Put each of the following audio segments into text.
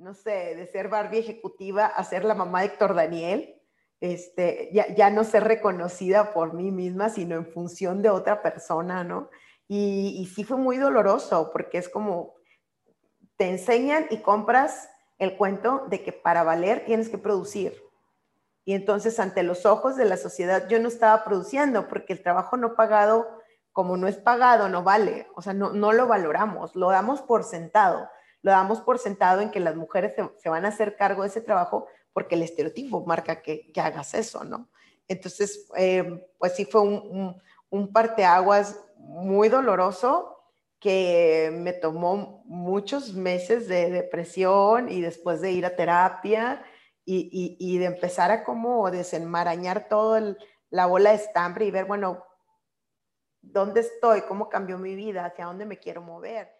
no sé, de ser Barbie ejecutiva a ser la mamá de Héctor Daniel. Este, ya, ya no ser reconocida por mí misma, sino en función de otra persona, ¿no? Y, y sí fue muy doloroso porque es como, te enseñan y compras el cuento de que para valer tienes que producir. Y entonces ante los ojos de la sociedad yo no estaba produciendo porque el trabajo no pagado, como no es pagado, no vale. O sea, no, no lo valoramos, lo damos por sentado lo damos por sentado en que las mujeres se, van a hacer cargo de ese trabajo porque el estereotipo marca que, hagas eso, ¿no? Entonces, eh, pues sí fue un, un, parteaguas muy doloroso que me tomó muchos meses de depresión y después de ir a terapia y, de empezar a como desenmarañar toda la bola de estambre y ver, bueno, ¿dónde estoy? ¿Cómo cambió mi vida? ¿Hacia dónde me quiero mover?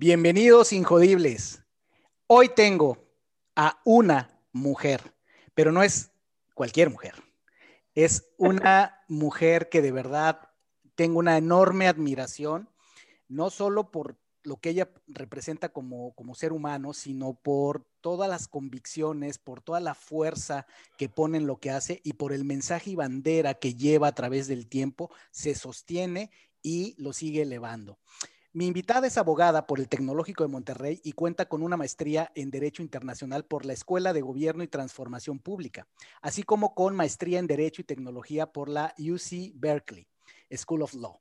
Bienvenidos Injodibles. Hoy tengo a una mujer, pero no es cualquier mujer. Es una mujer que de verdad tengo una enorme admiración, no solo por lo que ella representa como, como ser humano, sino por todas las convicciones, por toda la fuerza que pone en lo que hace y por el mensaje y bandera que lleva a través del tiempo, se sostiene y lo sigue elevando. Mi invitada es abogada por el Tecnológico de Monterrey y cuenta con una maestría en Derecho Internacional por la Escuela de Gobierno y Transformación Pública, así como con maestría en Derecho y Tecnología por la UC Berkeley School of Law.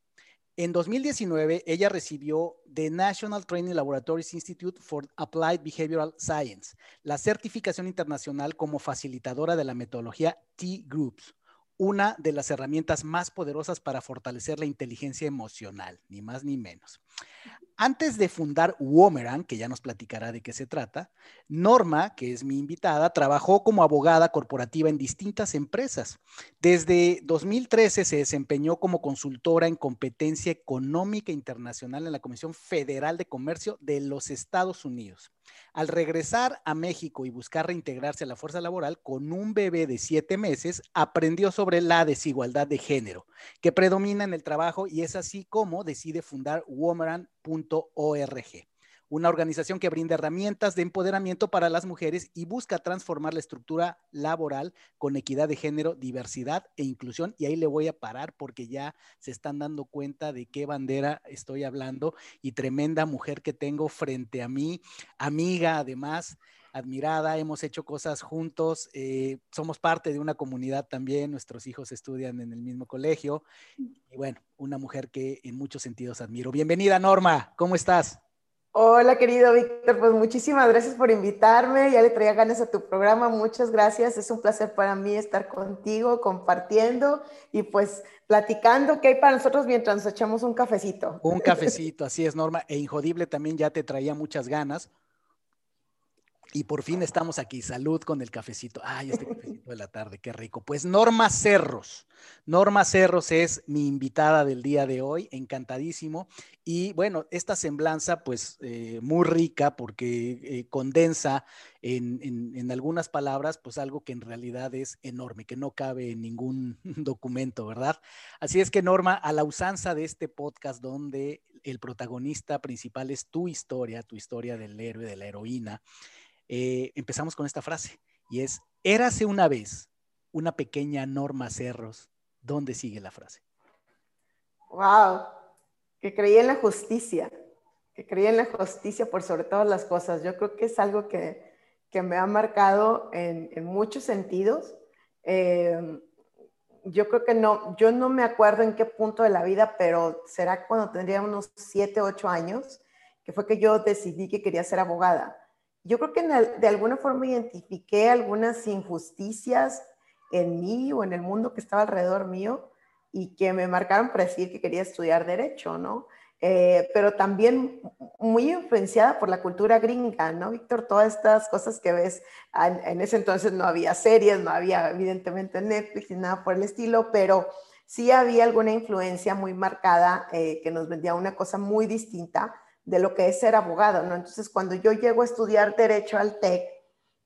En 2019, ella recibió The National Training Laboratories Institute for Applied Behavioral Science, la certificación internacional como facilitadora de la metodología T-Groups una de las herramientas más poderosas para fortalecer la inteligencia emocional, ni más ni menos. Antes de fundar Womerang, que ya nos platicará de qué se trata, Norma, que es mi invitada, trabajó como abogada corporativa en distintas empresas. Desde 2013 se desempeñó como consultora en competencia económica internacional en la Comisión Federal de Comercio de los Estados Unidos. Al regresar a México y buscar reintegrarse a la fuerza laboral con un bebé de siete meses, aprendió sobre la desigualdad de género que predomina en el trabajo y es así como decide fundar woman.org una organización que brinda herramientas de empoderamiento para las mujeres y busca transformar la estructura laboral con equidad de género, diversidad e inclusión. Y ahí le voy a parar porque ya se están dando cuenta de qué bandera estoy hablando y tremenda mujer que tengo frente a mí, amiga además admirada, hemos hecho cosas juntos, eh, somos parte de una comunidad también, nuestros hijos estudian en el mismo colegio y bueno, una mujer que en muchos sentidos admiro. Bienvenida Norma, ¿cómo estás? Hola, querido Víctor, pues muchísimas gracias por invitarme. Ya le traía ganas a tu programa. Muchas gracias. Es un placer para mí estar contigo, compartiendo y pues platicando qué hay para nosotros mientras nos echamos un cafecito. Un cafecito, así es, Norma. E Injodible también ya te traía muchas ganas. Y por fin estamos aquí. Salud con el cafecito. Ay, este cafecito de la tarde, qué rico. Pues Norma Cerros. Norma Cerros es mi invitada del día de hoy, encantadísimo. Y bueno, esta semblanza, pues eh, muy rica porque eh, condensa en, en, algunas palabras, pues algo que en realidad es enorme, que no cabe en ningún documento, ¿verdad? Así es que Norma, a la usanza de este podcast donde el protagonista principal es tu historia, tu historia del héroe, de la heroína. Eh, empezamos con esta frase y es, érase una vez una pequeña Norma Cerros. ¿Dónde sigue la frase? Wow, que creía en la justicia, que creía en la justicia por sobre todas las cosas. Yo creo que es algo que, me ha marcado en, muchos sentidos. Eh, yo creo que no, yo no me acuerdo en qué punto de la vida, pero será cuando tendría unos 7, 8 años, que fue que yo decidí que quería ser abogada yo creo que de alguna forma identifiqué algunas injusticias en mí o en el mundo que estaba alrededor mío y que me marcaron para decir que quería estudiar derecho, ¿no? Eh, pero también muy influenciada por la cultura gringa, ¿no, Víctor? Todas estas cosas que ves, en, ese entonces no había series, no había evidentemente Netflix ni nada por el estilo, pero sí había alguna influencia muy marcada eh, que nos vendía una cosa muy distinta de lo que es ser abogado, ¿no? Entonces, cuando yo llego a estudiar derecho al TEC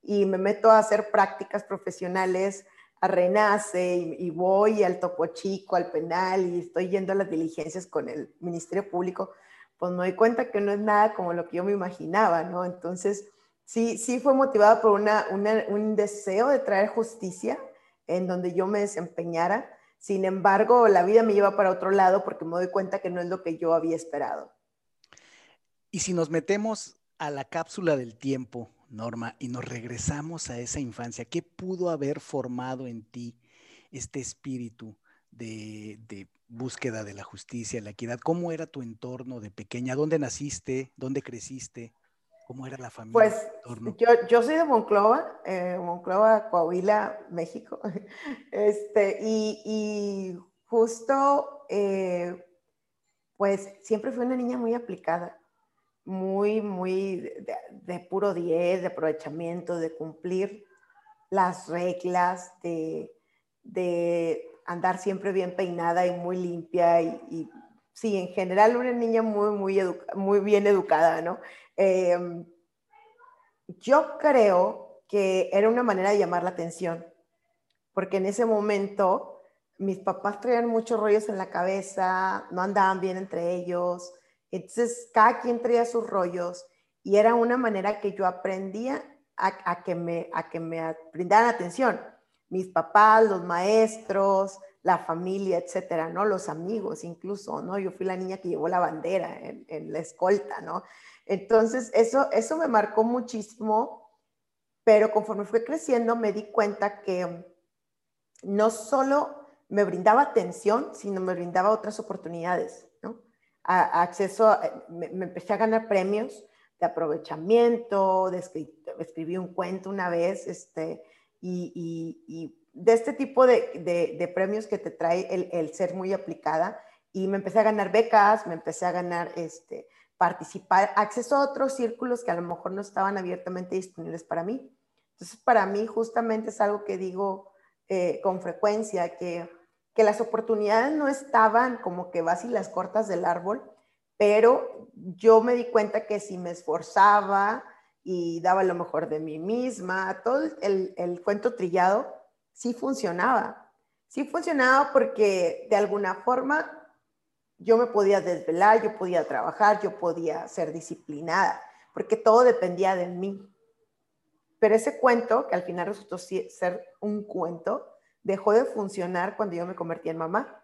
y me meto a hacer prácticas profesionales, a Renace y, voy al Topo Chico, al penal y estoy yendo a las diligencias con el Ministerio Público, pues me doy cuenta que no es nada como lo que yo me imaginaba, ¿no? Entonces, sí, sí fue motivada por una, un deseo de traer justicia en donde yo me desempeñara. Sin embargo, la vida me lleva para otro lado porque me doy cuenta que no es lo que yo había esperado. Y si nos metemos a la cápsula del tiempo, Norma, y nos regresamos a esa infancia. ¿Qué pudo haber formado en ti este espíritu de, búsqueda de la justicia, la equidad? ¿Cómo era tu entorno de pequeña? ¿Dónde naciste? ¿Dónde creciste? ¿Cómo era la familia? Pues yo, yo, soy de Monclova, eh, Monclova, Coahuila, México. Este, y, justo, eh, pues siempre fui una niña muy aplicada muy, muy de, puro 10, de aprovechamiento, de cumplir las reglas, de, andar siempre bien peinada y muy limpia y, sí, en general una niña muy, muy, muy bien educada, ¿no? Em, yo creo que era una manera de llamar la atención, porque en ese momento mis papás traían muchos rollos en la cabeza, no andaban bien entre ellos, entonces, cada quien traía sus rollos y era una manera que yo aprendía a, que, me, a que me brindaran atención. Mis papás, los maestros, la familia, etcétera, ¿no? Los amigos incluso, ¿no? Yo fui la niña que llevó la bandera en, en la escolta, ¿no? Entonces, eso, eso me marcó muchísimo, pero conforme fui creciendo me di cuenta que no solo me brindaba atención, sino me brindaba otras oportunidades acceso, eh, me, empecé a ganar premios de aprovechamiento, de escribí un cuento una vez, este, y, de este tipo de, premios que te trae el, ser muy aplicada, y me empecé a ganar becas, me empecé a ganar, este, participar, acceso a otros círculos que a lo mejor no estaban abiertamente disponibles para mí. Entonces, para mí justamente es algo que digo eh, con frecuencia, que que las oportunidades no estaban como que vas las cortas del árbol, pero yo me di cuenta que si me esforzaba y daba lo mejor de mí misma, todo el, el cuento trillado, sí funcionaba. Sí funcionaba porque de alguna forma yo me podía desvelar, yo podía trabajar, yo podía ser disciplinada, porque todo dependía de mí. Pero ese cuento, que al final resultó ser un cuento, dejó de funcionar cuando yo me convertí en mamá.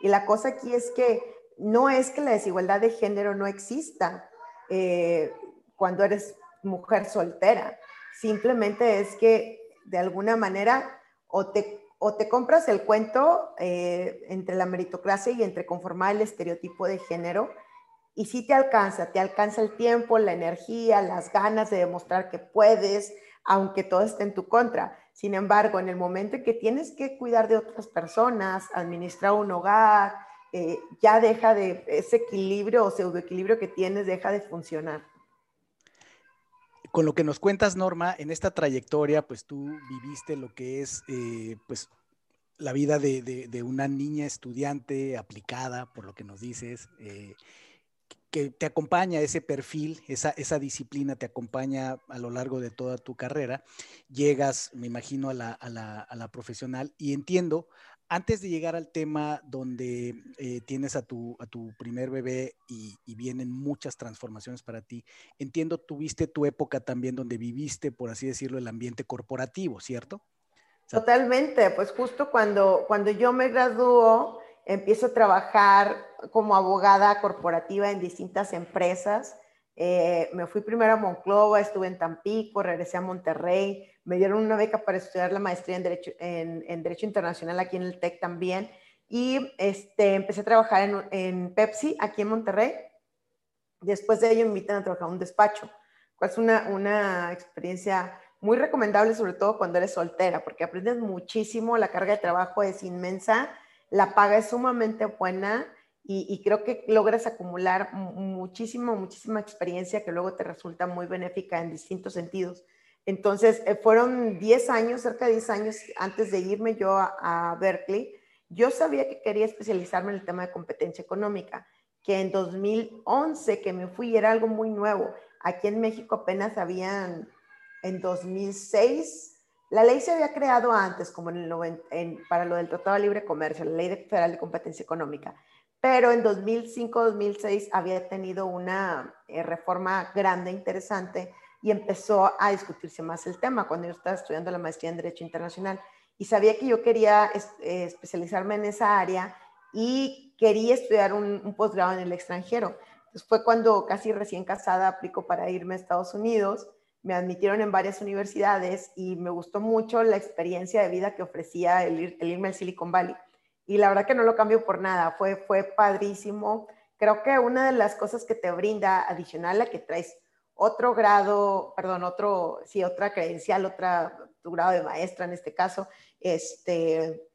Y la cosa aquí es que no es que la desigualdad de género no exista eh, cuando eres mujer soltera, simplemente es que de alguna manera o te, o te compras el cuento eh, entre la meritocracia y entre conformar el estereotipo de género y sí te alcanza, te alcanza el tiempo, la energía, las ganas de demostrar que puedes, aunque todo esté en tu contra. Sin embargo, en el momento en que tienes que cuidar de otras personas, administrar un hogar, eh, ya deja de, ese equilibrio o pseudoequilibrio que tienes deja de funcionar. Con lo que nos cuentas, Norma, en esta trayectoria, pues tú viviste lo que es, eh, pues, la vida de, una niña estudiante aplicada, por lo que nos dices, eh, que te acompaña ese perfil, esa, esa disciplina te acompaña a lo largo de toda tu carrera. Llegas, me imagino, a la, a la, a la profesional y entiendo, antes de llegar al tema donde eh, tienes a tu, a tu primer bebé y, vienen muchas transformaciones para ti, entiendo, tuviste tu época también donde viviste, por así decirlo, el ambiente corporativo, ¿cierto? Totalmente, pues justo cuando, cuando yo me graduó, empiezo a trabajar como abogada corporativa en distintas empresas. Eh, me fui primero a Monclova, estuve en Tampico, regresé a Monterrey, me dieron una beca para estudiar la maestría en Derecho, Internacional aquí en el TEC también. Y este, empecé a trabajar en, Pepsi aquí en Monterrey. Después de ello me invitan a trabajar en un despacho, cual es una, una experiencia muy recomendable, sobre todo cuando eres soltera, porque aprendes muchísimo, la carga de trabajo es inmensa la paga es sumamente buena y, creo que logras acumular muchísima, muchísima experiencia que luego te resulta muy benéfica en distintos sentidos. Entonces, eh, fueron 10 años, cerca de 10 años antes de irme yo a, Berkeley. Yo sabía que quería especializarme en el tema de competencia económica, que en 2011 que me fui era algo muy nuevo. Aquí en México apenas habían, en 2006, la ley se había creado antes, como en el para lo del Tratado de Libre Comercio, la Ley Federal de Competencia Económica pero en 2005-2006 había tenido una eh, reforma grande, interesante, y empezó a discutirse más el tema cuando yo estaba estudiando la maestría en Derecho Internacional. Y sabía que yo quería eh, especializarme en esa área y quería estudiar un, un posgrado en el extranjero. Entonces fue cuando casi recién casada aplico para irme a Estados Unidos. Me admitieron en varias universidades y me gustó mucho la experiencia de vida que ofrecía el, el irme al Silicon Valley y la verdad que no lo cambio por nada, fue, fue padrísimo. Creo que una de las cosas que te brinda adicional a que traes otro grado, perdón, otro, sí, otra credencial, otra, tu grado de maestra en este caso, este,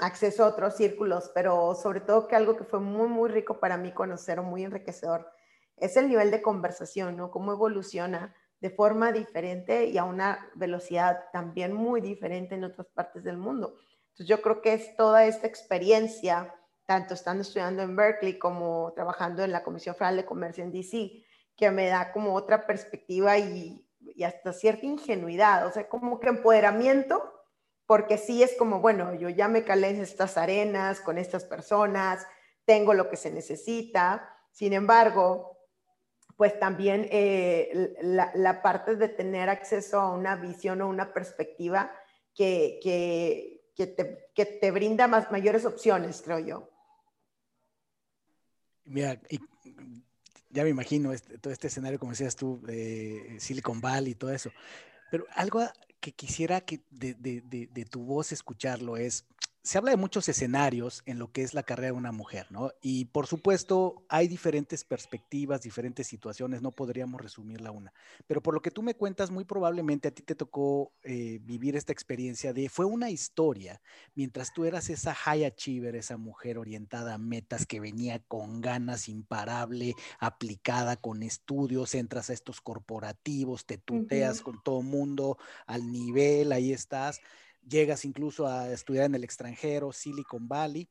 acceso a otros círculos, pero sobre todo que algo que fue muy, muy rico para mí conocer muy enriquecedor es el nivel de conversación, ¿no? Cómo evoluciona de forma diferente y a una velocidad también muy diferente en otras partes del mundo. Entonces yo creo que es toda esta experiencia, tanto estando estudiando en Berkeley como trabajando en la Comisión Federal de Comercio en DC, que me da como otra perspectiva y, hasta cierta ingenuidad, o sea, como que empoderamiento, porque sí es como, bueno, yo ya me calé en estas arenas con estas personas, tengo lo que se necesita, sin embargo, pues también eh, la, parte de tener acceso a una visión o una perspectiva que, que, que te, que te brinda más, mayores opciones, creo yo. Mira, ya me imagino este, todo este escenario, como decías tú, de Silicon Valley y todo eso. Pero algo que quisiera que de, de tu voz escucharlo es, se habla de muchos escenarios en lo que es la carrera de una mujer, ¿no? Y por supuesto hay diferentes perspectivas, diferentes situaciones, no podríamos resumirla una. Pero por lo que tú me cuentas, muy probablemente a ti te tocó eh, vivir esta experiencia de, fue una historia, mientras tú eras esa high achiever, esa mujer orientada a metas que venía con ganas, imparable, aplicada con estudios, entras a estos corporativos, te tuteas con todo mundo al nivel, ahí estás llegas incluso a estudiar en el extranjero, Silicon Valley,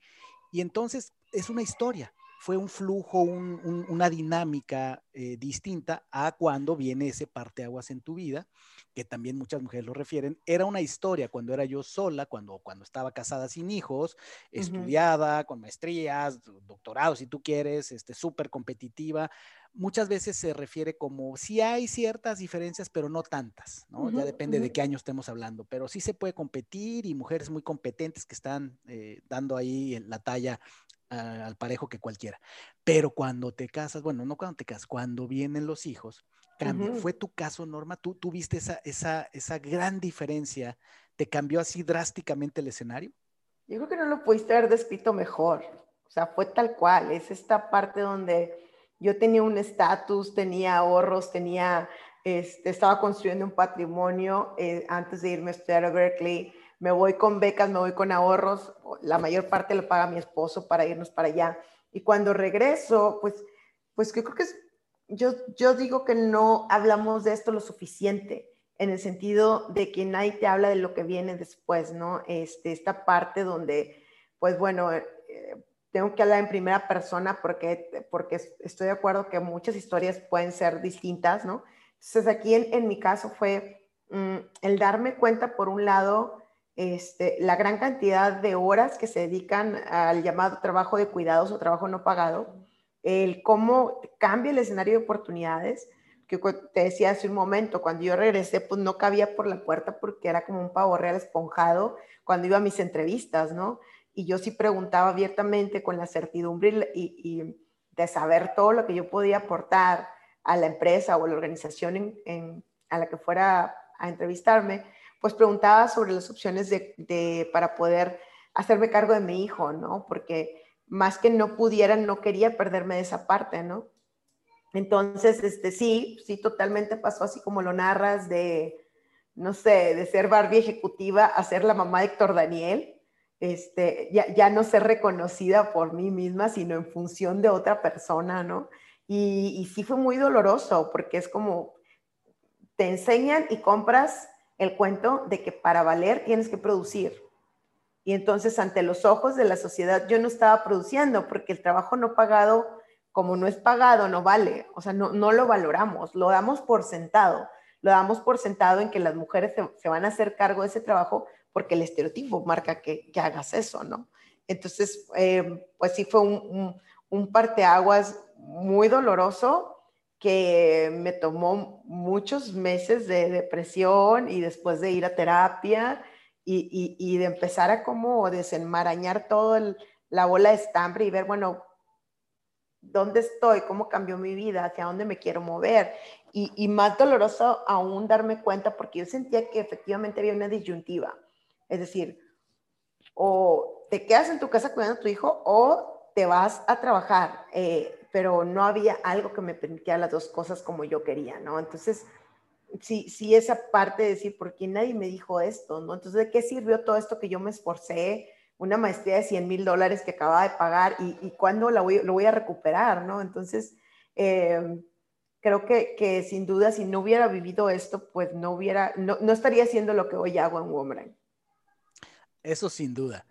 y entonces es una historia, fue un flujo, una dinámica eh, distinta a cuando viene ese parteaguas en tu vida, que también muchas mujeres lo refieren. Era una historia cuando era yo sola, cuando, cuando estaba casada sin hijos, estudiada, con maestrías, doctorado, si tú quieres, este, súper competitiva muchas veces se refiere como si hay ciertas diferencias, pero no tantas, ¿no? ya depende de qué año estemos hablando, pero sí se puede competir y mujeres muy competentes que están eh, dando ahí la talla al parejo que cualquiera. Pero cuando te casas, bueno, no cuando te casas, cuando vienen los hijos, cambia. ¿Fue tu caso, Norma? ¿Tú, tuviste esa, esa, esa gran diferencia? ¿Te cambió así drásticamente el escenario? Yo creo que no lo pudiste haber descrito mejor. O sea, fue tal cual. Es esta parte donde yo tenía un estatus, tenía ahorros, tenía, este, estaba construyendo un patrimonio eh, antes de irme a estudiar a Berkeley. Me voy con becas, me voy con ahorros, la mayor parte lo paga mi esposo para irnos para allá. Y cuando regreso, pues, pues yo creo que es, yo, yo digo que no hablamos de esto lo suficiente en el sentido de que nadie te habla de lo que viene después, ¿no? Este, esta parte donde, pues bueno, eh, tengo que hablar en primera persona porque, porque estoy de acuerdo que muchas historias pueden ser distintas, ¿no? Entonces aquí en, en mi caso fue mm, el darme cuenta, por un lado, este, la gran cantidad de horas que se dedican al llamado trabajo de cuidados o trabajo no pagado, el cómo cambia el escenario de oportunidades, que te decía hace un momento, cuando yo regresé, pues no cabía por la puerta porque era como un pavo real esponjado cuando iba a mis entrevistas, ¿no? y yo sí preguntaba abiertamente con la certidumbre y, de saber todo lo que yo podía aportar a la empresa o a la organización en, a la que fuera a entrevistarme, pues preguntaba sobre las opciones de, para poder hacerme cargo de mi hijo, ¿no? Porque más que no pudiera, no quería perderme de esa parte, ¿no? Entonces, este, sí, sí, totalmente pasó así como lo narras de, no sé, de ser Barbie ejecutiva a ser la mamá de Héctor Daniel, este, ya, ya no ser reconocida por mí misma, sino en función de otra persona, ¿no? Y, y sí fue muy doloroso porque es como, te enseñan y compras el cuento de que para valer tienes que producir. Y entonces ante los ojos de la sociedad yo no estaba produciendo porque el trabajo no pagado, como no es pagado, no vale. O sea, no, no lo valoramos, lo damos por sentado. Lo damos por sentado en que las mujeres se, van a hacer cargo de ese trabajo porque el estereotipo marca que, que hagas eso, ¿no? Entonces, eh, pues sí fue un, un, un parteaguas muy doloroso que me tomó muchos meses de depresión y después de ir a terapia y, y, de empezar a como desenmarañar todo la bola de estambre y ver, bueno, ¿dónde estoy? ¿Cómo cambió mi vida? ¿Hacia dónde me quiero mover? Y, y más doloroso aún darme cuenta porque yo sentía que efectivamente había una disyuntiva. Es decir, o te quedas en tu casa cuidando a tu hijo o te vas a trabajar. Eh, pero no había algo que me permitiera las dos cosas como yo quería, ¿no? Entonces, sí, sí, esa parte de decir, ¿por qué nadie me dijo esto, no? Entonces, ¿de qué sirvió todo esto que yo me esforcé? Una maestría de 100 mil dólares que acababa de pagar y, y cuándo la voy, lo voy a recuperar, ¿no? Entonces, eh, creo que, que, sin duda, si no hubiera vivido esto, pues no hubiera, no, no estaría haciendo lo que hoy hago en Woman. Eso sin duda.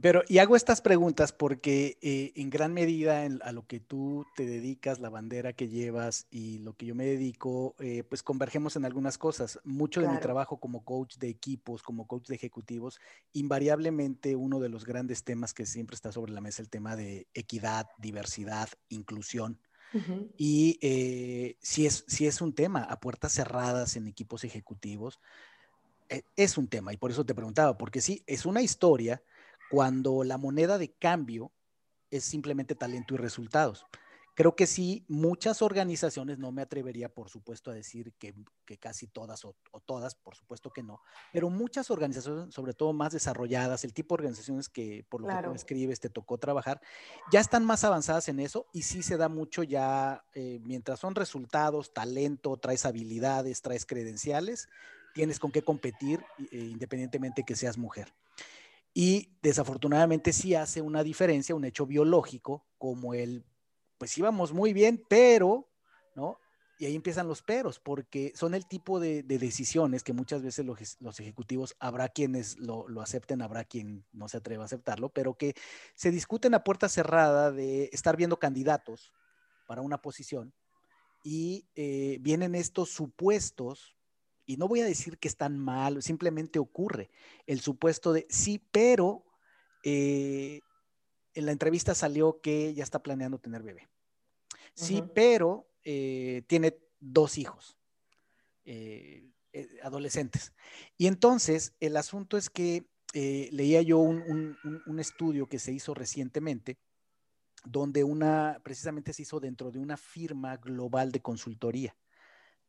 Pero, y hago estas preguntas porque eh, en gran medida a lo que tú te dedicas, la bandera que llevas y lo que yo me dedico, eh, pues convergemos en algunas cosas. Mucho de mi trabajo como coach de equipos, como coach de ejecutivos, invariablemente uno de los grandes temas que siempre está sobre la mesa es el tema de equidad, diversidad, inclusión. Y eh, si, es, si es un tema a puertas cerradas en equipos ejecutivos, es un tema y por eso te preguntaba, porque sí, es una historia cuando la moneda de cambio es simplemente talento y resultados. Creo que sí, muchas organizaciones, no me atrevería, por supuesto, a decir que, casi todas o, todas, por supuesto que no, pero muchas organizaciones, sobre todo más desarrolladas, el tipo de organizaciones que por lo que tú escribes te tocó trabajar, ya están más avanzadas en eso y sí se da mucho ya, eh, mientras son resultados, talento, traes habilidades, traes credenciales, tienes con qué competir, eh, independientemente que seas mujer. Y desafortunadamente sí hace una diferencia, un hecho biológico, como el, pues íbamos muy bien, pero, ¿no? Y ahí empiezan los peros, porque son el tipo de, decisiones que muchas veces los, ejecutivos, habrá quienes lo, acepten, habrá quien no se atreva a aceptarlo, pero que se discuten a puerta cerrada de estar viendo candidatos para una posición y eh, vienen estos supuestos y no voy a decir que están mal, simplemente ocurre el supuesto de sí, pero eh, en la entrevista salió que ya está planeando tener bebé. Sí, pero eh, tiene dos hijos, eh, adolescentes. Y entonces el asunto es que leía yo un, un estudio que se hizo recientemente donde una, precisamente se hizo dentro de una firma global de consultoría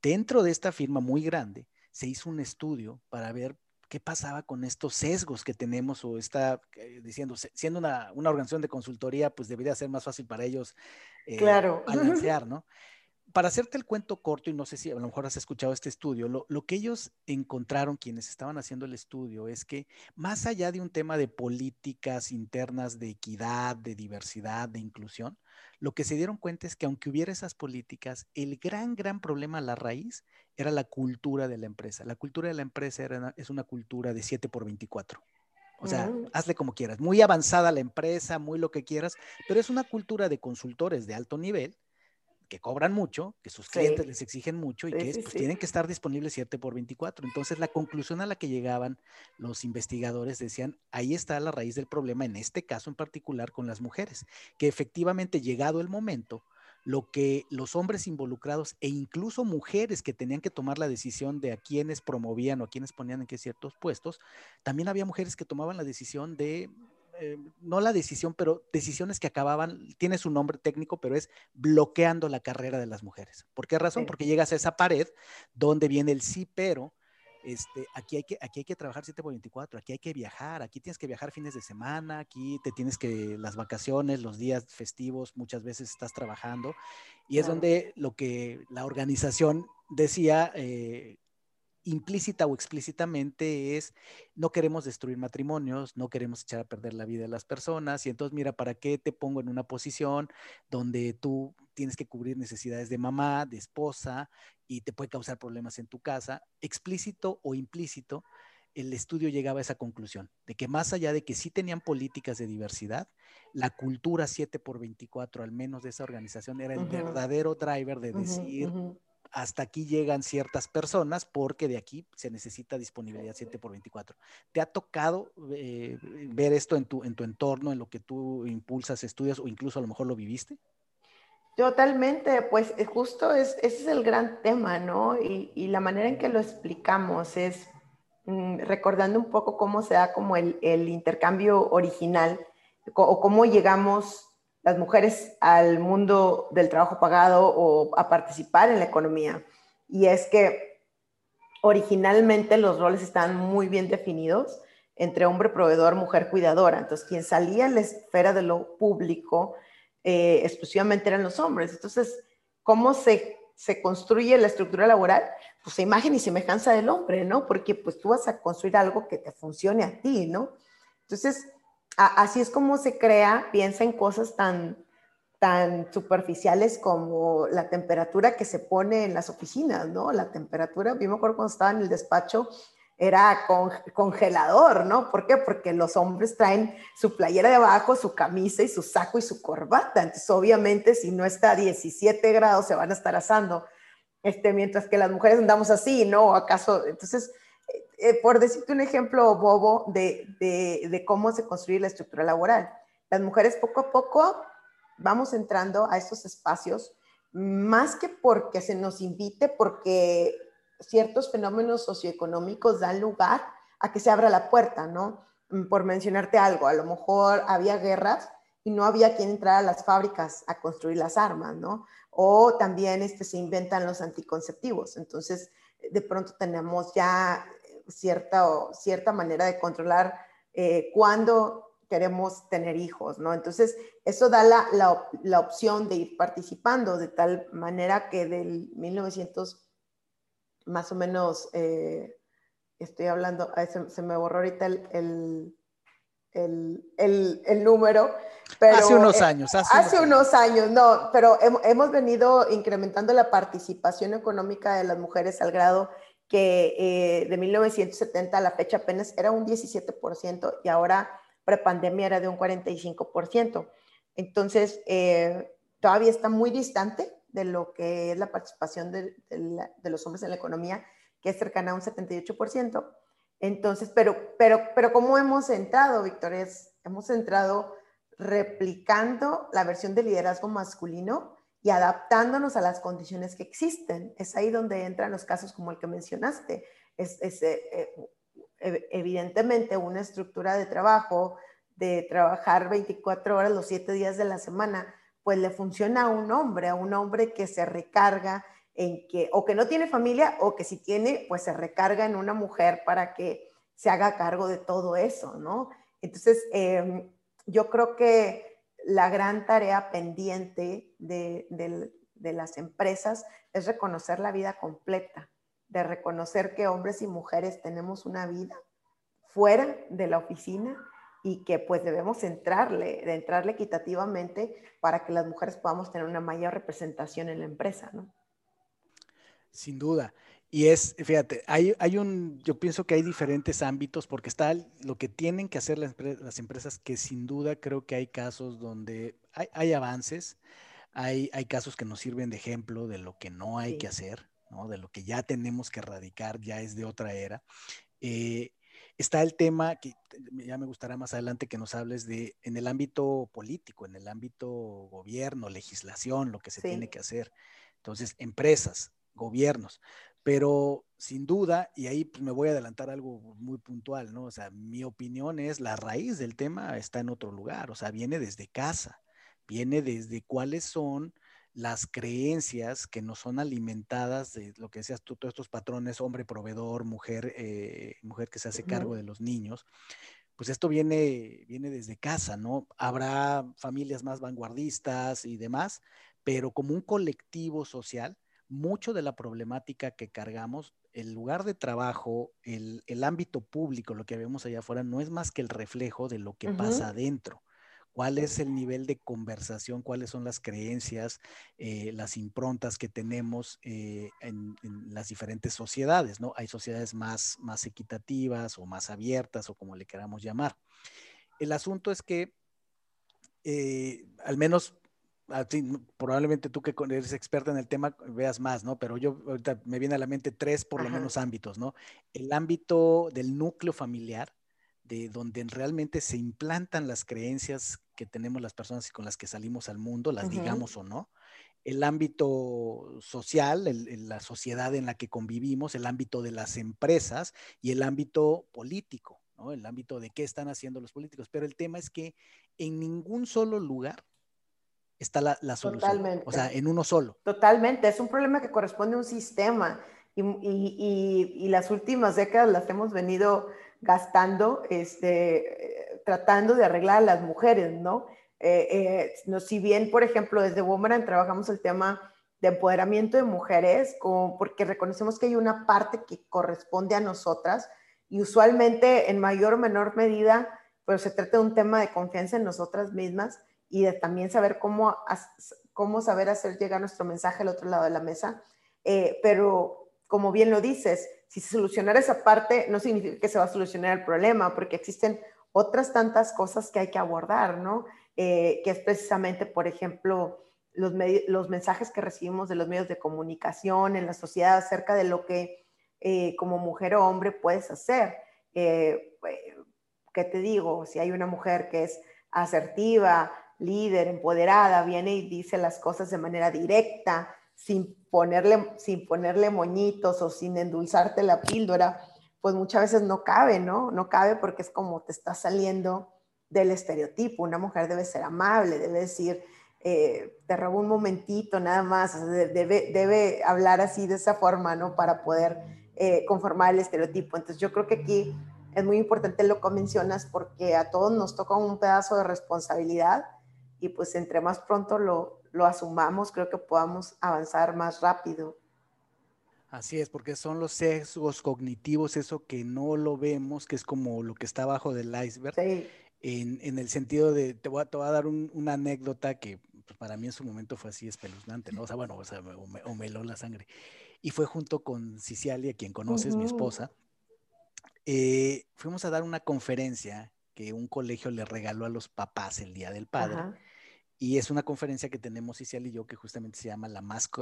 dentro de esta firma muy grande se hizo un estudio para ver qué pasaba con estos sesgos que tenemos o está eh, diciendo, siendo una, organización de consultoría, pues debería ser más fácil para ellos eh, claro. balancear, ¿no? Para hacerte el cuento corto, y no sé si a lo mejor has escuchado este estudio, lo, lo que ellos encontraron, quienes estaban haciendo el estudio, es que más allá de un tema de políticas internas de equidad, de diversidad, de inclusión, lo que se dieron cuenta es que aunque hubiera esas políticas, el gran, gran problema a la raíz era la cultura de la empresa. La cultura de la empresa era, es una cultura de 7 por 24. O sea, mm. hazle como quieras. Muy avanzada la empresa, muy lo que quieras, pero es una cultura de consultores de alto nivel que cobran mucho, que sus clientes les exigen mucho y que pues, tienen que estar disponibles 7 por 24. Entonces, la conclusión a la que llegaban los investigadores decían, ahí está la raíz del problema, en este caso en particular con las mujeres, que efectivamente llegado el momento, lo que los hombres involucrados e incluso mujeres que tenían que tomar la decisión de a quiénes promovían o a quiénes ponían en qué ciertos puestos, también había mujeres que tomaban la decisión de eh, no la decisión, pero decisiones que acababan, tiene su nombre técnico, pero es bloqueando la carrera de las mujeres. ¿Por qué razón? Porque llegas a esa pared donde viene el sí, pero este, aquí, hay que, aquí hay que trabajar 7 por 24, aquí hay que viajar, aquí tienes que viajar fines de semana, aquí te tienes que, las vacaciones, los días festivos, muchas veces estás trabajando. Y es donde lo que la organización decía, eh, implícita o explícitamente es, no queremos destruir matrimonios, no queremos echar a perder la vida de las personas, y entonces mira, ¿para qué te pongo en una posición donde tú tienes que cubrir necesidades de mamá, de esposa, y te puede causar problemas en tu casa? Explícito o implícito, el estudio llegaba a esa conclusión, de que más allá de que sí tenían políticas de diversidad, la cultura 7 por 24, al menos de esa organización, era el verdadero driver de decir, hasta aquí llegan ciertas personas porque de aquí se necesita disponibilidad 7 por 24. ¿Te ha tocado eh, ver esto en tu, en tu entorno, en lo que tú impulsas, estudias o incluso a lo mejor lo viviste? Totalmente, pues eh, justo es, ese es el gran tema, ¿no? Y, la manera en que lo explicamos es mm, recordando un poco cómo se da como el, el intercambio original o cómo llegamos las mujeres al mundo del trabajo pagado o a participar en la economía. Y es que originalmente los roles estaban muy bien definidos entre hombre proveedor, mujer cuidadora. Entonces, quien salía en la esfera de lo público eh, exclusivamente eran los hombres. Entonces, ¿cómo se, se construye la estructura laboral? Pues imagen y semejanza del hombre, ¿no? Porque pues tú vas a construir algo que te funcione a ti, ¿no? Entonces, así es como se crea, piensa en cosas tan, tan superficiales como la temperatura que se pone en las oficinas, ¿no? La temperatura, yo me acuerdo cuando estaba en el despacho, era congelador, ¿no? ¿Por qué? Porque los hombres traen su playera de abajo, su camisa y su saco y su corbata. Entonces, obviamente, si no está a 17 grados, se van a estar asando. Este, mientras que las mujeres andamos así, ¿no? ¿Acaso? Entonces, eh, por decirte un ejemplo bobo de, de, cómo se construye la estructura laboral. Las mujeres poco a poco vamos entrando a estos espacios, más que porque se nos invite, porque ciertos fenómenos socioeconómicos dan lugar a que se abra la puerta, ¿no? Mm, por mencionarte algo, a lo mejor había guerras y no había quien entrar a las fábricas a construir las armas, ¿no? O también este, se inventan los anticonceptivos. Entonces, de pronto tenemos ya cierta, cierta manera de controlar eh, cuándo queremos tener hijos, ¿no? Entonces, eso da la, la, opción de ir participando de tal manera que del 1900, más o menos, eh, estoy hablando, se, me borró ahorita el, el, el, el número. Pero, hace unos años. Hace, unos, años. no, pero hemos venido incrementando la participación económica de las mujeres al grado que eh, de 1970 a la fecha apenas era un 17% y ahora prepandemia era de un 45%. Entonces, eh, todavía está muy distante de lo que es la participación de, los hombres en la economía, que es cercana a un 78%. Entonces, pero, pero, pero ¿cómo hemos entrado, Víctor? hemos entrado replicando la versión de liderazgo masculino y adaptándonos a las condiciones que existen. Es ahí donde entran los casos como el que mencionaste. Es, eh, eh, evidentemente una estructura de trabajo, de trabajar 24 horas los 7 días de la semana, pues le funciona a un hombre, a un hombre que se recarga en que, o que no tiene familia, o que si tiene, pues se recarga en una mujer para que se haga cargo de todo eso, ¿no? Entonces, em, yo creo que la gran tarea pendiente de, las empresas es reconocer la vida completa, de reconocer que hombres y mujeres tenemos una vida fuera de la oficina y que pues debemos entrarle, de entrarle equitativamente para que las mujeres podamos tener una mayor representación en la empresa, ¿no? Sin duda. Y es, fíjate, hay, hay un, yo pienso que hay diferentes ámbitos porque está lo que tienen que hacer las, las empresas, que sin duda creo que hay casos donde hay, hay avances, hay, hay, casos que nos sirven de ejemplo de lo que no hay que hacer, ¿no? de lo que ya tenemos que erradicar, ya es de otra era. Eh, está el tema que ya me gustará más adelante que nos hables de en el ámbito político, en el ámbito gobierno, legislación, lo que se tiene que hacer. Entonces, empresas, gobiernos pero sin duda, y ahí pues, me voy a adelantar algo muy puntual, ¿no? O sea, mi opinión es la raíz del tema está en otro lugar, o sea, viene desde casa, viene desde cuáles son las creencias que no son alimentadas de lo que decías tú, todos estos patrones, hombre proveedor, mujer, eh, mujer que se hace cargo de los niños, pues esto viene, viene desde casa, ¿no? Habrá familias más vanguardistas y demás, pero como un colectivo social, mucho de la problemática que cargamos, el lugar de trabajo, el, ámbito público, lo que vemos allá afuera, no es más que el reflejo de lo que pasa adentro cuál es el nivel de conversación, cuáles son las creencias, eh, las improntas que tenemos eh, en, las diferentes sociedades, ¿no? Hay sociedades más, más equitativas o más abiertas o como le queramos llamar. El asunto es que, eh, al menos probablemente tú que eres experta en el tema veas más, ¿no? Pero yo ahorita me viene a la mente tres por lo menos ámbitos, ¿no? El ámbito del núcleo familiar, de donde realmente se implantan las creencias que tenemos las personas con las que salimos al mundo, las digamos o no, el ámbito social, la sociedad en la que convivimos, el ámbito de las empresas y el ámbito político, ¿no? el ámbito de qué están haciendo los políticos. Pero el tema es que en ningún solo lugar está la, solución. Totalmente. O sea, en uno solo. Totalmente, es un problema que corresponde a un sistema y, y las últimas décadas las hemos venido gastando, este, tratando de arreglar a las mujeres, ¿no? Eh, eh, no si bien, por ejemplo, desde Woman trabajamos el tema de empoderamiento de mujeres, como porque reconocemos que hay una parte que corresponde a nosotras y usualmente en mayor o menor medida, pero se trata de un tema de confianza en nosotras mismas y de también saber cómo, cómo saber hacer llegar nuestro mensaje al otro lado de la mesa. Eh, pero como bien lo dices, si se solucionara esa parte, no significa que se va a solucionar el problema, porque existen otras tantas cosas que hay que abordar, ¿no? Eh, que es precisamente, por ejemplo, los, los mensajes que recibimos de los medios de comunicación en la sociedad acerca de lo que eh, como mujer o hombre puedes hacer. Eh, ¿Qué te digo? Si hay una mujer que es asertiva, líder, empoderada, viene y dice las cosas de manera directa, sin ponerle, sin ponerle moñitos o sin endulzarte la píldora, pues muchas veces no cabe, ¿no? No cabe porque es como te está saliendo del estereotipo. Una mujer debe ser amable, debe decir, eh, te robo un momentito nada más, debe, debe hablar así de esa forma, ¿no? Para poder eh, conformar el estereotipo. Entonces yo creo que aquí es muy importante lo que mencionas porque a todos nos toca un pedazo de responsabilidad y pues entre más pronto lo, lo asumamos, creo que podamos avanzar más rápido. Así es, porque son los sesgos cognitivos, eso que no lo vemos, que es como lo que está abajo del iceberg, en, el sentido de, te voy a, dar una anécdota que pues, para mí en su momento fue así espeluznante, ¿no? O sea, bueno, o, sea, me, meló la sangre. Y fue junto con Cicialia, quien conoces, mi esposa, eh, fuimos a dar una conferencia que un colegio le regaló a los papás el Día del Padre. Y es una conferencia que tenemos Icial y yo que justamente se llama La,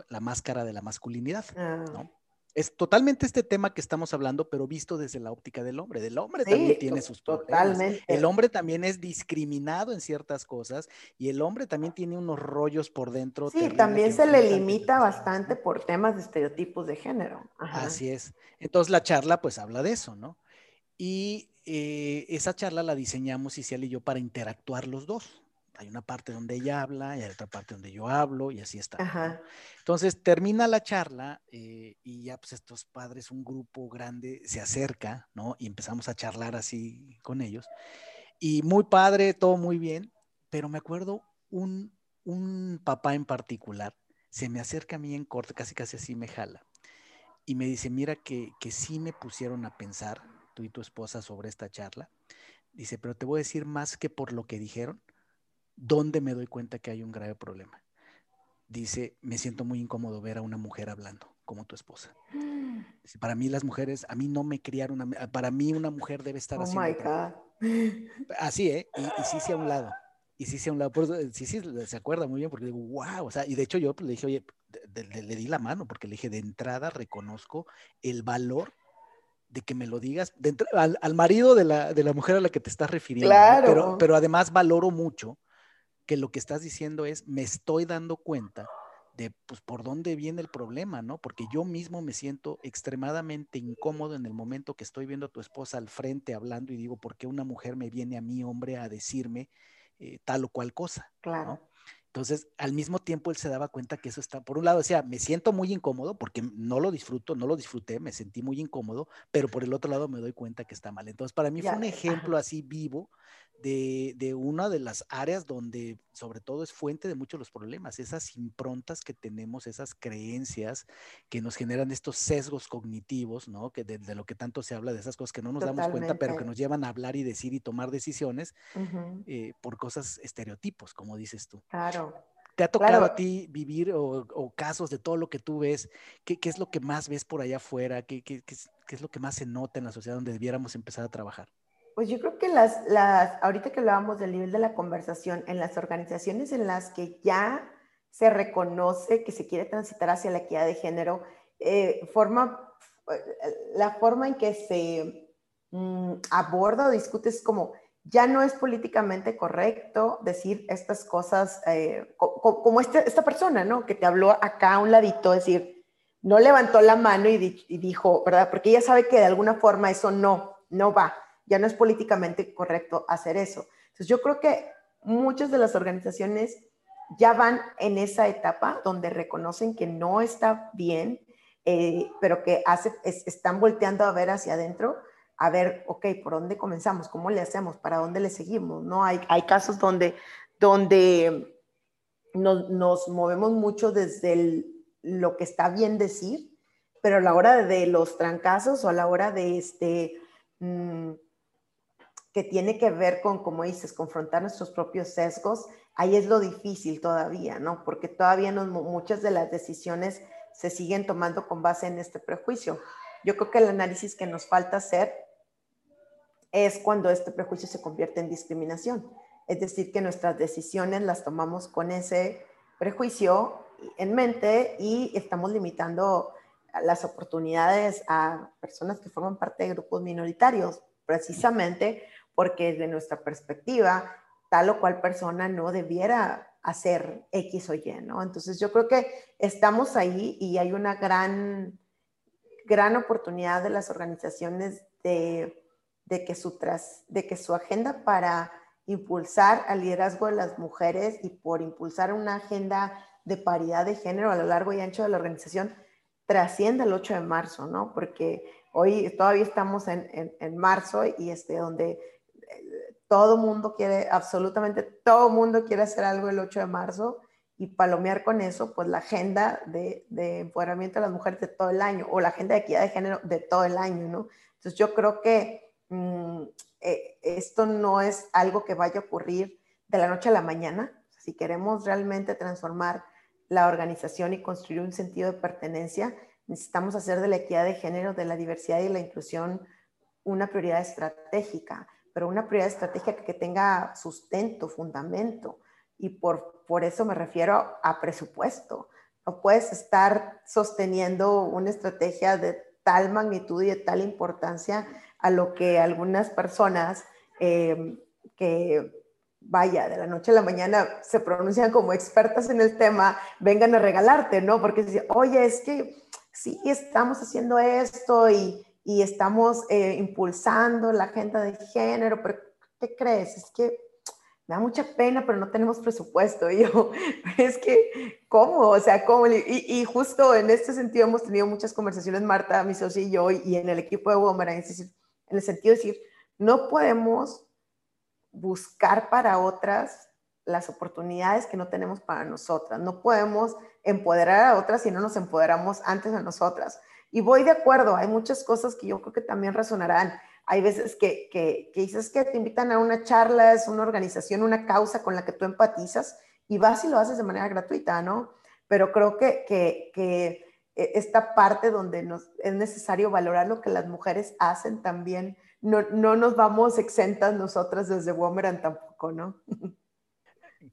la Máscara de la Masculinidad. Ah. Es totalmente este tema que estamos hablando, pero visto desde la óptica del hombre. Del hombre también tiene sus problemas. Totalmente. El hombre también es discriminado en ciertas cosas y el hombre también tiene unos rollos por dentro. Sí, también se le limita bastante por temas de estereotipos de género. Así es. Entonces la charla pues habla de eso, ¿no? Y eh, esa charla la diseñamos Icial y yo para interactuar los dos hay una parte donde ella habla y hay otra parte donde yo hablo y así está. Entonces termina la charla eh, y ya pues estos padres, un grupo grande se acerca, ¿no? Y empezamos a charlar así con ellos. Y muy padre, todo muy bien, pero me acuerdo un, un papá en particular, se me acerca a mí en corte, casi casi así me jala. Y me dice, mira que, que sí me pusieron a pensar, tú y tu esposa, sobre esta charla. Dice, pero te voy a decir más que por lo que dijeron, ¿dónde me doy cuenta que hay un grave problema? Dice, me siento muy incómodo ver a una mujer hablando como tu esposa. Dice, para mí las mujeres, a mí no me criaron, para mí una mujer debe estar oh My God. Así, ¿eh? Y, sí, sí a un lado. Y sí, sí a un lado. sí, sí, se acuerda muy bien porque digo, wow, o sea, y de hecho yo pues, le dije, oye, le, di la mano porque le dije, de entrada reconozco el valor de que me lo digas al, marido de la, de la, mujer a la que te estás refiriendo. Claro. Pero, pero además valoro mucho que lo que estás diciendo es, me estoy dando cuenta de pues, por dónde viene el problema, ¿no? Porque yo mismo me siento extremadamente incómodo en el momento que estoy viendo a tu esposa al frente hablando y digo, ¿por qué una mujer me viene a mí, hombre, a decirme eh, tal o cual cosa? Claro. Entonces, al mismo tiempo, él se daba cuenta que eso está, por un lado, decía, me siento muy incómodo porque no lo disfruto, no lo disfruté, me sentí muy incómodo, pero por el otro lado me doy cuenta que está mal. Entonces, para mí fue un ejemplo así vivo de, una de las áreas donde sobre todo es fuente de muchos de los problemas, esas improntas que tenemos, esas creencias que nos generan estos sesgos cognitivos, ¿no? Que de, lo que tanto se habla, de esas cosas que no nos damos cuenta, pero que nos llevan a hablar y decir y tomar decisiones eh, por cosas estereotipos, como dices tú. Claro. ¿Te ha tocado a ti vivir o, casos de todo lo que tú ves? ¿Qué, es lo que más ves por allá afuera? ¿Qué, qué, es lo que más se nota en la sociedad donde debiéramos empezar a trabajar? Pues yo creo que las, las, ahorita que hablábamos del nivel de la conversación, en las organizaciones en las que ya se reconoce que se quiere transitar hacia la equidad de género, eh, forma, la forma en que se mm, aborda o discute es como ya no es políticamente correcto decir estas cosas eh, como este, esta persona, ¿no? Que te habló acá a un ladito, decir, no levantó la mano y, dijo, ¿verdad? Porque ella sabe que de alguna forma eso no, no va, ya no es políticamente correcto hacer eso. Entonces yo creo que muchas de las organizaciones ya van en esa etapa donde reconocen que no está bien, eh, pero que hace, están volteando a ver hacia adentro a ver, ok, ¿por dónde comenzamos? ¿Cómo le hacemos? ¿Para dónde le seguimos? ¿No? Hay, hay casos donde, donde nos, movemos mucho desde lo que está bien decir, pero a la hora de los trancazos o a la hora de este, mm, que tiene que ver con, como dices, confrontar nuestros propios sesgos, ahí es lo difícil todavía, ¿no? Porque todavía muchas de las decisiones se siguen tomando con base en este prejuicio. Yo creo que el análisis que nos falta hacer es cuando este prejuicio se convierte en discriminación. Es decir, que nuestras decisiones las tomamos con ese prejuicio en mente y estamos limitando las oportunidades a personas que forman parte de grupos minoritarios, precisamente porque desde nuestra perspectiva, tal o cual persona no debiera hacer X o Y, ¿no? Entonces yo creo que estamos ahí y hay una gran, gran oportunidad de las organizaciones de que su, tras, de que su agenda para impulsar al liderazgo de las mujeres y por impulsar una agenda de paridad de género a lo largo y ancho de la organización trascienda el 8 de marzo, ¿no? Porque hoy todavía estamos en, en, marzo y este, donde todo mundo quiere, absolutamente todo mundo quiere hacer algo el 8 de marzo y palomear con eso, pues la agenda de, de, empoderamiento de las mujeres de todo el año o la agenda de equidad de género de todo el año, ¿no? Entonces yo creo que Mm, eh, esto no es algo que vaya a ocurrir de la noche a la mañana. Si queremos realmente transformar la organización y construir un sentido de pertenencia, necesitamos hacer de la equidad de género, de la diversidad y la inclusión una prioridad estratégica, pero una prioridad estratégica que tenga sustento, fundamento. Y por, por eso me refiero a presupuesto. No puedes estar sosteniendo una estrategia de tal magnitud y de tal importancia a lo que algunas personas eh, que, vaya, de la noche a la mañana se pronuncian como expertas en el tema, vengan a regalarte, ¿no? Porque dicen, oye, es que sí, estamos haciendo esto y, y estamos eh, impulsando la agenda de género, pero ¿qué crees? Es que me da mucha pena, pero no tenemos presupuesto. Y yo, es que, ¿cómo? O sea, ¿cómo? Y, y, justo en este sentido hemos tenido muchas conversaciones, Marta, mi socio y yo, y en el equipo de Womerang, es decir, en el sentido de decir, no podemos buscar para otras las oportunidades que no tenemos para nosotras. No podemos empoderar a otras si no nos empoderamos antes de nosotras. Y voy de acuerdo, hay muchas cosas que yo creo que también resonarán. Hay veces que, que, que dices que te invitan a una charla, es una organización, una causa con la que tú empatizas y vas y lo haces de manera gratuita, ¿no? Pero creo que, que, que e, esta parte donde es necesario valorar lo que las mujeres hacen también. No, no nos vamos exentas nosotras desde Womeran tampoco, ¿no?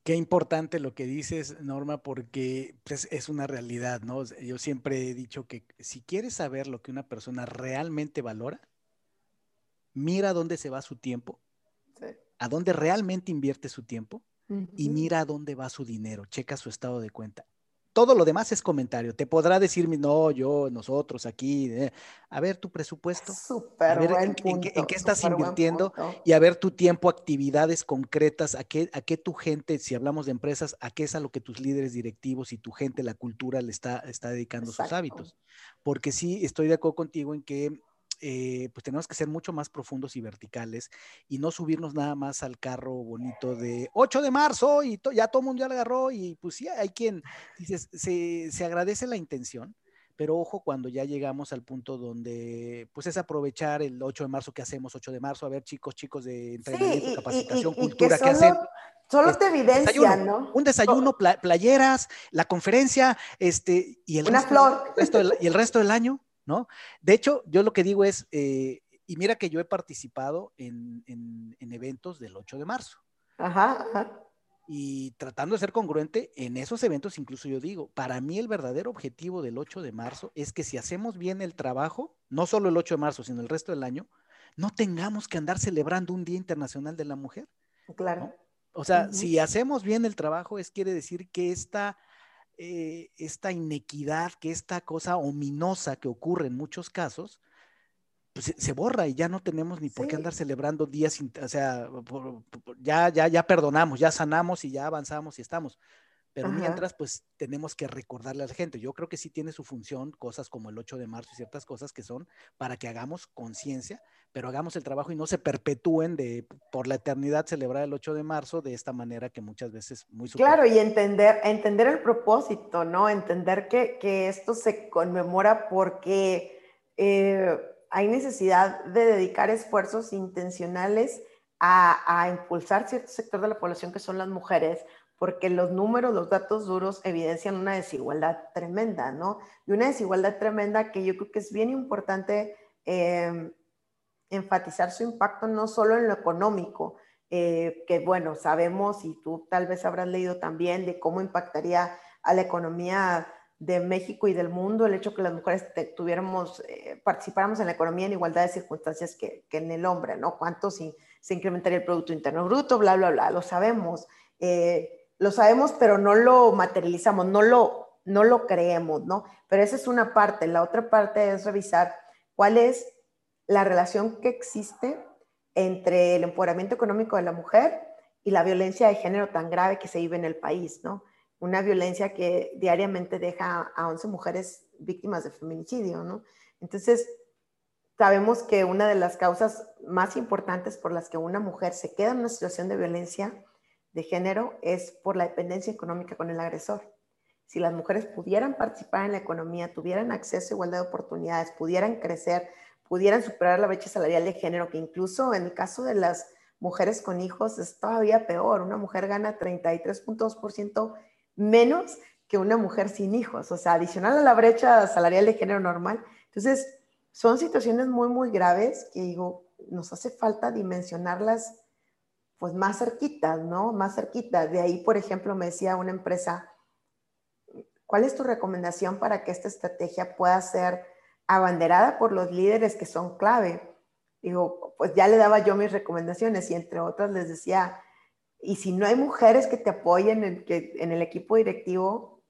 Qué importante lo que dices, Norma, porque pues, es una realidad, ¿no? Yo siempre he dicho que si quieres saber lo que una persona realmente valora, mira dónde se va su tiempo, a dónde realmente invierte su tiempo y mira a dónde va su dinero, checa su estado de cuenta. Todo lo demás es comentario. Te podrá decir, no, yo, nosotros aquí. Eh, a ver tu presupuesto. Súper en, qué, estás invirtiendo y a ver tu tiempo, actividades concretas, a qué, a qué tu gente, si hablamos de empresas, a qué es a lo que tus líderes directivos y tu gente, la cultura, le está, está dedicando sus hábitos. Porque sí, estoy de acuerdo contigo en que eh, pues tenemos que ser mucho más profundos y verticales y no subirnos nada más al carro bonito de 8 de marzo y ya todo el mundo ya lo agarró y pues sí, hay quien, dices, se, se agradece la intención, pero ojo cuando ya llegamos al punto donde pues es aprovechar el 8 de marzo que hacemos 8 de marzo, a ver chicos, chicos de entrenamiento, capacitación, cultura que, hacen. Solo este, te evidencia, ¿no? Un desayuno, playeras, la conferencia, este, y el, Una resto, flor. y el resto del año, ¿no? De hecho, yo lo que digo es, eh, y mira que yo he participado en, en, en eventos del 8 de marzo. Ajá, ajá y tratando de ser congruente en esos eventos, incluso yo digo, para mí el verdadero objetivo del 8 de marzo es que si hacemos bien el trabajo, no solo el 8 de marzo, sino el resto del año, no tengamos que andar celebrando un Día Internacional de la Mujer. Claro. O sea, si hacemos bien el trabajo, es quiere decir que esta, eh, esta inequidad, que esta cosa ominosa que ocurre en muchos casos, pues, se borra y ya no tenemos ni por qué andar celebrando días, o sea, ya, ya, ya perdonamos, ya sanamos y ya avanzamos y estamos. Pero mientras, pues tenemos que recordarle a la gente. Yo creo que sí tiene su función, cosas como el 8 de marzo y ciertas cosas que son para que hagamos conciencia, pero hagamos el trabajo y no se perpetúen de por la eternidad celebrar el 8 de marzo de esta manera que muchas veces muy Claro, y entender, entender el propósito, ¿no? Entender que, que esto se conmemora porque eh, hay necesidad de dedicar esfuerzos intencionales a, impulsar cierto sector de la población que son las mujeres, porque los números, los datos duros evidencian una desigualdad tremenda, ¿no? Y una desigualdad tremenda que yo creo que es bien importante em, enfatizar su impacto no solo en lo económico, eh, que bueno, sabemos y tú tal vez habrás leído también de cómo impactaría a la economía de México y del mundo, el hecho que las mujeres tuviéramos, eh, participáramos en la economía en igualdad de circunstancias que, en el hombre, ¿no? ¿Cuánto se, incrementaría el Producto Interno Bruto? Bla, bla, bla, lo sabemos. Eh, lo sabemos, pero no lo materializamos, no lo, no lo creemos, ¿no? Pero esa es una parte. La otra parte es revisar cuál es la relación que existe entre el empoderamiento económico de la mujer y la violencia de género tan grave que se vive en el país, ¿no? una violencia que diariamente deja a 11 mujeres víctimas de feminicidio, ¿no? Entonces, sabemos que una de las causas más importantes por las que una mujer se queda en una situación de violencia de género es por la dependencia económica con el agresor. Si las mujeres pudieran participar en la economía, tuvieran acceso a igualdad de oportunidades, pudieran crecer, pudieran superar la brecha salarial de género, que incluso en el caso de las mujeres con hijos es todavía peor. Una mujer gana 33.2% menos que una mujer sin hijos, o sea, adicional a la brecha salarial de género normal. Entonces, son situaciones muy, muy graves que digo, nos hace falta dimensionarlas pues más cerquitas, ¿no? Más cerquitas. De ahí, por ejemplo, me decía una empresa, ¿cuál es tu recomendación para que esta estrategia pueda ser abanderada por los líderes que son clave? Digo, pues ya le daba yo mis recomendaciones y entre otras les decía, y si no hay mujeres que te apoyen en, en el equipo directivo,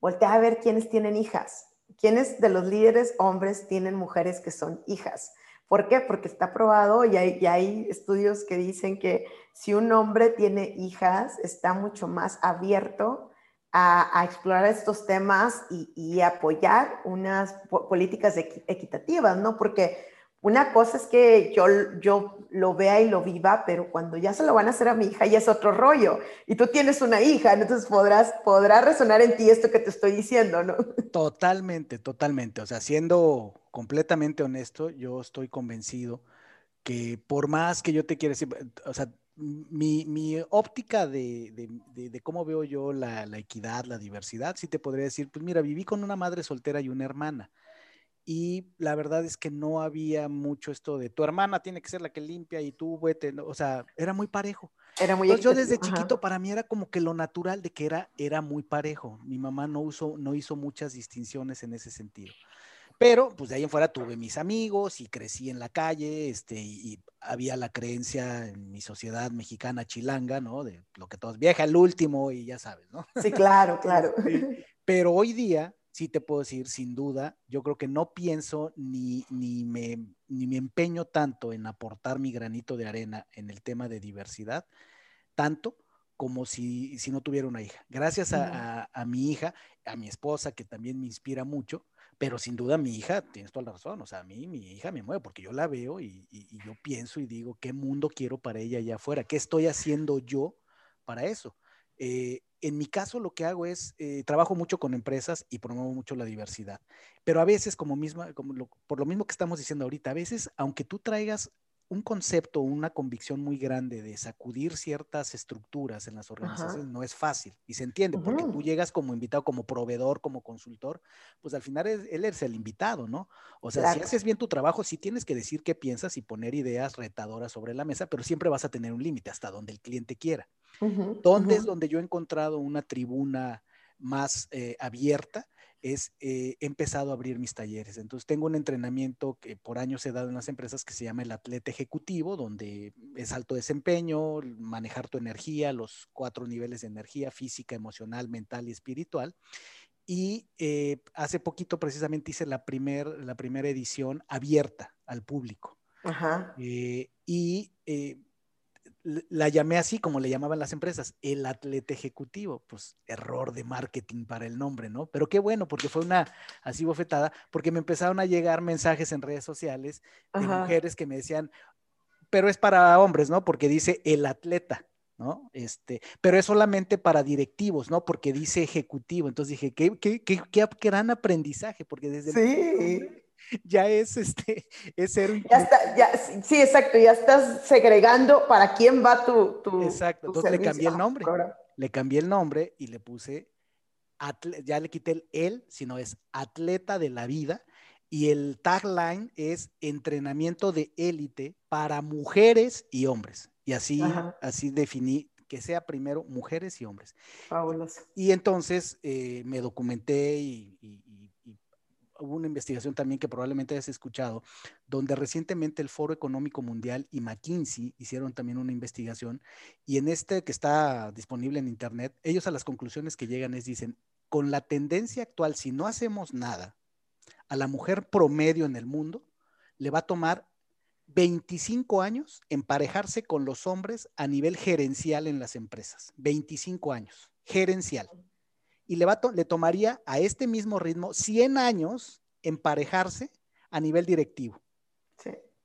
voltea a ver quiénes tienen hijas. ¿Quiénes de los líderes hombres tienen mujeres que son hijas? ¿Por qué? Porque está probado y hay, hay, estudios que dicen que si un hombre tiene hijas, está mucho más abierto a, explorar estos temas y, y apoyar unas políticas equitativas, ¿no? Porque una cosa es que yo, yo lo vea y lo viva, pero cuando ya se lo van a hacer a mi hija ya es otro rollo. Y tú tienes una hija, entonces podrás, podrá resonar en ti esto que te estoy diciendo, ¿no? Totalmente, totalmente. O sea, siendo completamente honesto, yo estoy convencido que por más que yo te quiera decir, o sea, mi, mi óptica de, de, de, cómo veo yo la, la equidad, la diversidad, sí te podría decir, pues mira, viví con una madre soltera y una hermana y la verdad es que no había mucho esto de tu hermana tiene que ser la que limpia y tú vete, o sea, era muy parejo. Era muy Entonces, yo desde chiquito para mí era como que lo natural de que era, era muy parejo. Mi mamá no, usó, no hizo muchas distinciones en ese sentido. Pero pues de ahí en fuera tuve mis amigos y crecí en la calle, este, y, había la creencia en mi sociedad mexicana chilanga, ¿no? De lo que todos vieja el último y ya sabes, ¿no? Sí, claro, claro. Pero hoy día sí te puedo decir, sin duda, yo creo que no pienso ni, ni, me, ni me empeño tanto en aportar mi granito de arena en el tema de diversidad, tanto como si, si no tuviera una hija. Gracias a, a, mi hija, a mi esposa, que también me inspira mucho, Pero sin duda mi hija, tienes toda la razón, o sea, a mí mi hija me mueve porque yo la veo y, yo pienso y digo, ¿qué mundo quiero para ella allá afuera? ¿Qué estoy haciendo yo para eso? Eh, en mi caso lo que hago es, eh, trabajo mucho con empresas y promuevo mucho la diversidad, pero a veces, como misma, como por lo mismo que estamos diciendo ahorita, a veces, aunque tú traigas un concepto, una convicción muy grande de sacudir ciertas estructuras en las organizaciones no es fácil y se entiende, porque tú llegas como invitado, como proveedor, como consultor, pues al final él es el invitado, ¿no? O sea, si haces bien tu trabajo, sí tienes que decir qué piensas y poner ideas retadoras sobre la mesa, pero siempre vas a tener un límite hasta donde el cliente quiera. ¿Dónde es donde yo he encontrado una tribuna más eh, abierta? Es eh, he empezado a abrir mis talleres. Entonces tengo un entrenamiento que por años he dado en las empresas que se llama el atleta ejecutivo, donde es alto desempeño, manejar tu energía, los cuatro niveles de energía, física, emocional, mental y espiritual. Y eh, hace poquito precisamente hice la, primer, la primera edición abierta al público. Ajá. Eh, y la llamé así como le llamaban las empresas, el atleta ejecutivo. Pues error de marketing para el nombre, ¿no? Pero qué bueno, porque fue una así bofetada, porque me empezaron a llegar mensajes en redes sociales de mujeres que me decían, pero es para hombres, ¿no? Porque dice el atleta. ¿no? Este, pero es solamente para directivos, ¿no? Porque dice ejecutivo. Entonces dije, qué, qué, qué, qué gran aprendizaje, porque desde sí ya es este, es ser Ya está, ya, sí, exacto, ya estás segregando para quién va tu, tu Exacto, entonces le cambié el nombre, le cambié el nombre y le puse, ya le quité el él, sino es atleta de la vida y el tagline es entrenamiento de élite para mujeres y hombres. Y así, así definí que sea primero mujeres y hombres. Fabuloso. Y entonces eh, me documenté y, hubo una investigación también que probablemente hayas escuchado, donde recientemente el Foro Económico Mundial y McKinsey hicieron también una investigación y en este que está disponible en Internet, ellos a las conclusiones que llegan es, dicen, con la tendencia actual, si no hacemos nada, a la mujer promedio en el mundo le va a tomar 25 años emparejarse con los hombres a nivel gerencial en las empresas. 25 años, gerencial y le, va le tomaría a este mismo ritmo 100 años emparejarse a nivel directivo.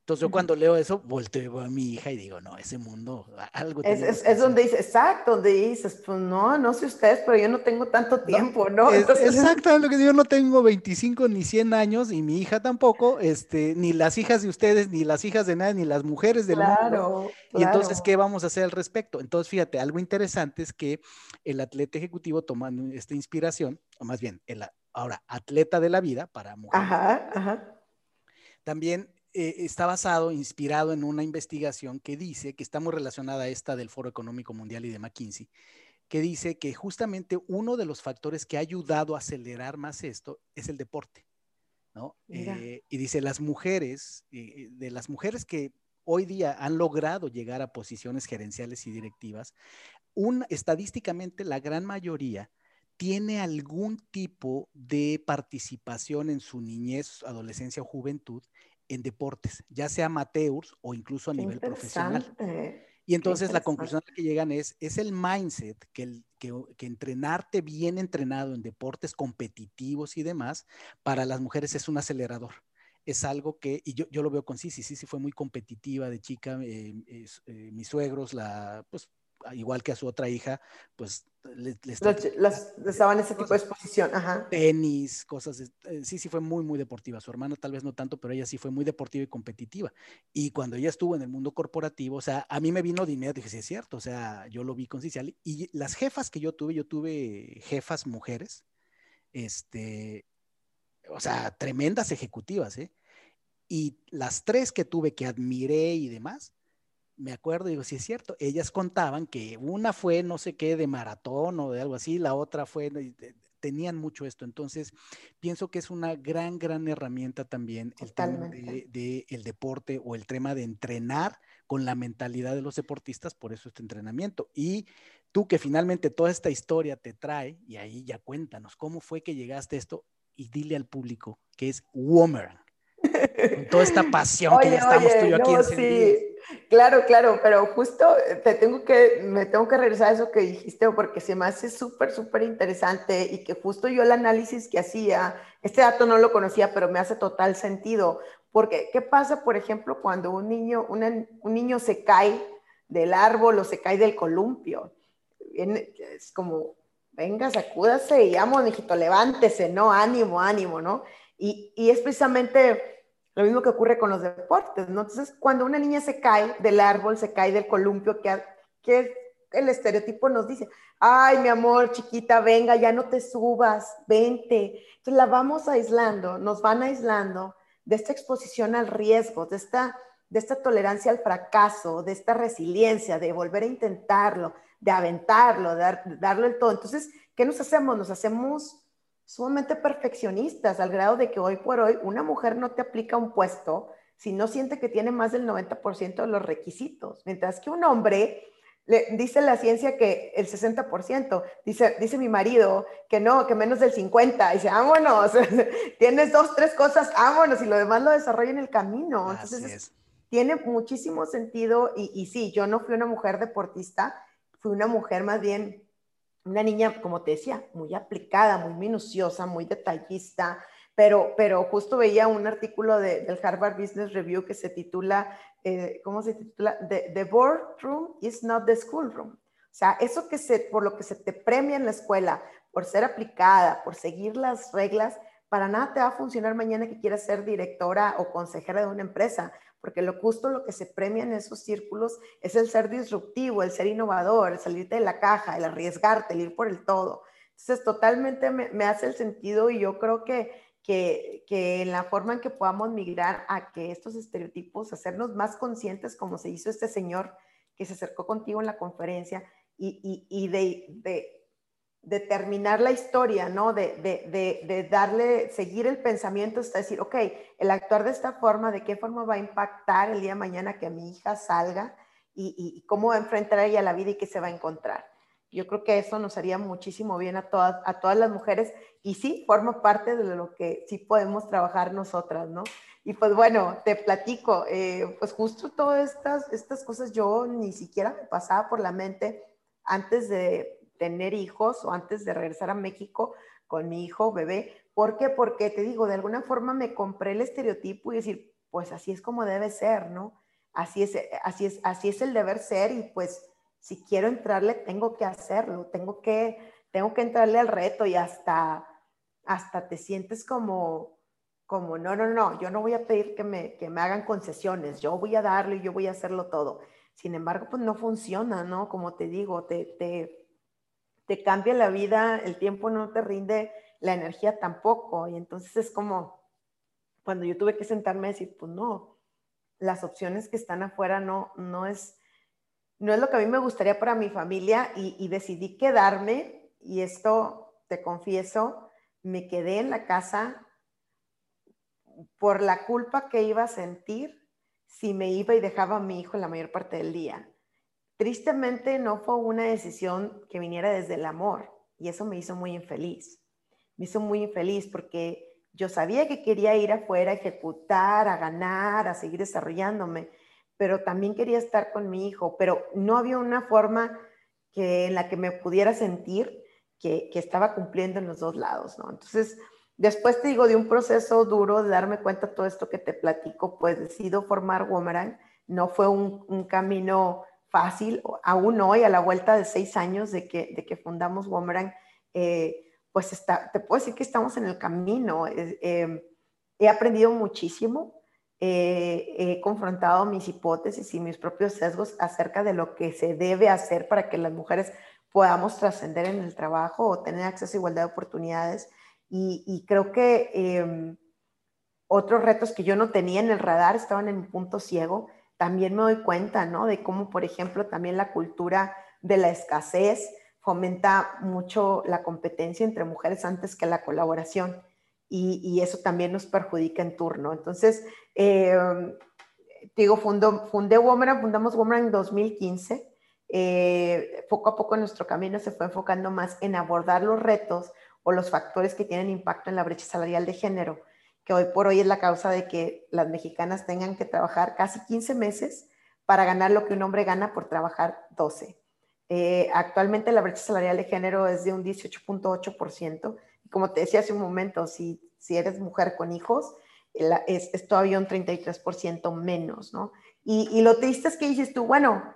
Entonces yo cuando leo eso, volteo a mi hija y digo, no, ese mundo, algo... Es, es, es donde dices, exacto, donde dices, pues no, no sé ustedes, pero yo no tengo tanto tiempo, ¿no? Entonces... Exacto, lo que digo, yo no tengo 25 ni 100 años y mi hija tampoco, este, ni las hijas de ustedes, ni las hijas de nadie, ni las mujeres del claro, mundo. Y entonces, ¿qué vamos a hacer al respecto? Entonces, fíjate, algo interesante es que el atleta ejecutivo tomando esta inspiración, o más bien, el ahora atleta de la vida para mujeres. Ajá, ajá. También eh, está basado, inspirado en una investigación que dice, que está muy relacionada a esta del Foro Económico Mundial y de McKinsey, que dice que justamente uno de los factores que ha ayudado a acelerar más esto es el deporte, ¿no? Eh, y dice, las mujeres, eh, de las mujeres que hoy día han logrado llegar a posiciones gerenciales y directivas, un, estadísticamente la gran mayoría tiene algún tipo de participación en su niñez, adolescencia o juventud en deportes, ya sea amateurs o incluso a nivel profesional. Y entonces la conclusión a la que llegan es, es el mindset que, el, que, que, entrenarte bien entrenado en deportes competitivos y demás, para las mujeres es un acelerador. Es algo que, y yo, yo lo veo con Sisi, Sisi fue muy competitiva de chica, eh, eh, mis suegros la, pues igual que a su otra hija, pues le, estaban en ese tipo de exposición, ajá. Tenis, cosas, eh, sí, sí fue muy, muy deportiva. Su hermana tal vez no tanto, pero ella sí fue muy deportiva y competitiva. Y cuando ella estuvo en el mundo corporativo, o sea, a mí me vino dinero, dije, sí es cierto, o sea, yo lo vi con Ciciali. Y las jefas que yo tuve, yo tuve jefas mujeres, este, o sea, tremendas ejecutivas, ¿eh? Y las tres que tuve que admiré y demás, me acuerdo, digo, sí es cierto, ellas contaban que una fue no sé qué de maratón o de algo así, la otra fue, tenían mucho esto, entonces pienso que es una gran, gran herramienta también el tema de, el deporte o el tema de entrenar con la mentalidad de los deportistas, por eso este entrenamiento. Y tú que finalmente toda esta historia te trae, y ahí ya cuéntanos, ¿cómo fue que llegaste a esto? Y dile al público que es Womerang. Con toda esta pasión que ya estamos tú y yo aquí sí Claro, claro, pero justo eh, te tengo que, me tengo que regresar a eso que dijiste porque se me hace súper, súper interesante y que justo yo el análisis que hacía, este dato no lo conocía, pero me hace total sentido. Porque, ¿qué pasa, por ejemplo, cuando un niño, un niño se cae del árbol o se cae del columpio? Es como, venga, sacúdase y vamos, hijito, levántese, ¿no? Ánimo, ánimo, ¿no? Y, y es precisamente lo mismo que ocurre con los deportes, ¿no? Entonces, cuando una niña se cae del árbol, se cae del columpio, que, que el estereotipo nos dice, ay, mi amor, chiquita, venga, ya no te subas, vente. Entonces la vamos aislando, nos van aislando de esta exposición al riesgo, de esta, de esta tolerancia al fracaso, de esta resiliencia, de volver a intentarlo, de aventarlo, de, de darlo el todo. Entonces, ¿qué nos hacemos? Nos hacemos sumamente perfeccionistas, al grado de que hoy por hoy una mujer no te aplica un puesto si no siente que tiene más del 90% de los requisitos, mientras que un hombre le dice la ciencia que el 60%, dice, dice mi marido que no, que menos del 50%, dice, vámonos, tienes dos, tres cosas, vámonos, y lo demás lo desarrolla en el camino. Entonces, tiene muchísimo sentido, y, y sí, yo no fui una mujer deportista, fui una mujer más bien una niña, como te decía, muy aplicada, muy minuciosa, muy detallista, pero, pero justo veía un artículo del Harvard Business Review que se titula, eh, ¿cómo se titula? The, boardroom is not the schoolroom. O sea, eso que se, por lo que se te premia en la escuela, por ser aplicada, por seguir las reglas, para nada te va a funcionar mañana que quieras ser directora o consejera de una empresa, porque lo justo lo que se premia en esos círculos es el ser disruptivo, el ser innovador, el salirte de la caja, el arriesgarte, el ir por el todo. Entonces, totalmente me, hace el sentido y yo creo que, que, que, en la forma en que podamos migrar a que estos estereotipos, hacernos más conscientes, como se hizo este señor que se acercó contigo en la conferencia, y, y, y de, de de terminar la historia, ¿no? De, de, darle, seguir el pensamiento hasta decir, ok, el actuar de esta forma, ¿de qué forma va a impactar el día de mañana que mi hija salga y, cómo va a enfrentar ella la vida y qué se va a encontrar? Yo creo que eso nos haría muchísimo bien a todas, a todas las mujeres y sí, forma parte de lo que sí podemos trabajar nosotras, ¿no? Y pues bueno, te platico, eh, pues justo todas estas, estas cosas yo ni siquiera me pasaba por la mente antes de, tener hijos o antes de regresar a México con mi hijo bebé. ¿Por qué? Porque te digo, de alguna forma me compré el estereotipo y decir, pues así es como debe ser, ¿no? Así es, así es, así es el deber ser y pues si quiero entrarle tengo que hacerlo, tengo que, tengo que entrarle al reto y hasta, hasta te sientes como, como, no, no, no, yo no voy a pedir que me, que me hagan concesiones, yo voy a darle y yo voy a hacerlo todo. Sin embargo, pues no funciona, ¿no? Como te digo, te, te cambia la vida, el tiempo no te rinde, la energía tampoco. Y entonces es como cuando yo tuve que sentarme a decir, pues no, las opciones que están afuera no, no, es, no es lo que a mí me gustaría para mi familia y, y decidí quedarme y esto, te confieso, me quedé en la casa por la culpa que iba a sentir si me iba y dejaba a mi hijo la mayor parte del día. Tristemente no fue una decisión que viniera desde el amor y eso me hizo muy infeliz. Me hizo muy infeliz porque yo sabía que quería ir afuera a ejecutar, a ganar, a seguir desarrollándome, pero también quería estar con mi hijo, pero no había una forma que, en la que me pudiera sentir que, estaba cumpliendo en los dos lados, ¿no? Entonces, después te digo, de un proceso duro de darme cuenta todo esto que te platico, pues decido formar Womerang. No fue un camino fácil, aún hoy, a la vuelta de seis años de que, de que fundamos Womerang, eh, pues está, te puedo decir que estamos en el camino. Em, he aprendido muchísimo, eh, he confrontado mis hipótesis y mis propios sesgos acerca de lo que se debe hacer para que las mujeres podamos trascender en el trabajo o tener acceso a igualdad de oportunidades. Y, creo que em, otros retos que yo no tenía en el radar estaban en mi punto ciego también me doy cuenta, ¿no? De cómo, por ejemplo, también la cultura de la escasez fomenta mucho la competencia entre mujeres antes que la colaboración y, eso también nos perjudica en turno. Entonces, eh, digo, fundo, fundé Womerang, fundamos Womerang en 2015. Eh, poco a poco nuestro camino se fue enfocando más en abordar los retos o los factores que tienen impacto en la brecha salarial de género que hoy por hoy es la causa de que las mexicanas tengan que trabajar casi 15 meses para ganar lo que un hombre gana por trabajar 12. Eh, actualmente la brecha salarial de género es de un 18.8%. Y como te decía hace un momento, si, si eres mujer con hijos, es, es, todavía un 33% menos, ¿no? Y, y, lo triste es que dices tú, bueno,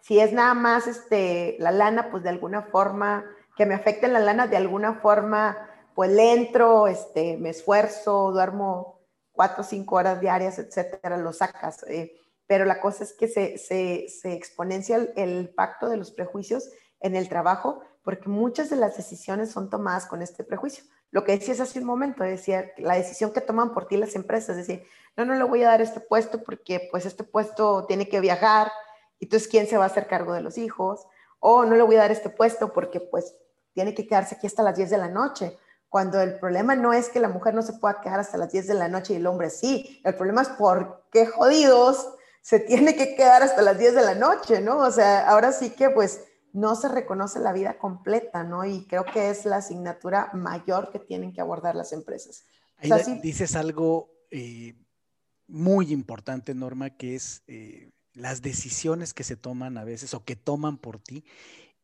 si es nada más este, la lana, pues de alguna forma, que me afecte la lana, de alguna forma, pues le entro, este, me esfuerzo, duermo cuatro o cinco horas diarias, etcétera, lo sacas. Eh, pero la cosa es que se, se, se exponencia el, pacto de los prejuicios en el trabajo, porque muchas de las decisiones son tomadas con este prejuicio. Lo que decías hace un momento, decía, la decisión que toman por ti las empresas, es decir, no, no le voy a dar este puesto porque pues este puesto tiene que viajar, entonces, ¿quién se va a hacer cargo de los hijos? O no le voy a dar este puesto porque pues tiene que quedarse aquí hasta las 10 de la noche. Cuando el problema no es que la mujer no se pueda quedar hasta las 10 de la noche y el hombre sí. El problema es por qué jodidos se tiene que quedar hasta las 10 de la noche, ¿no? O sea, ahora sí que pues no se reconoce la vida completa, ¿no? Y creo que es la asignatura mayor que tienen que abordar las empresas. Ahí dices algo eh, muy importante, Norma, que es eh, las decisiones que se toman a veces o que toman por ti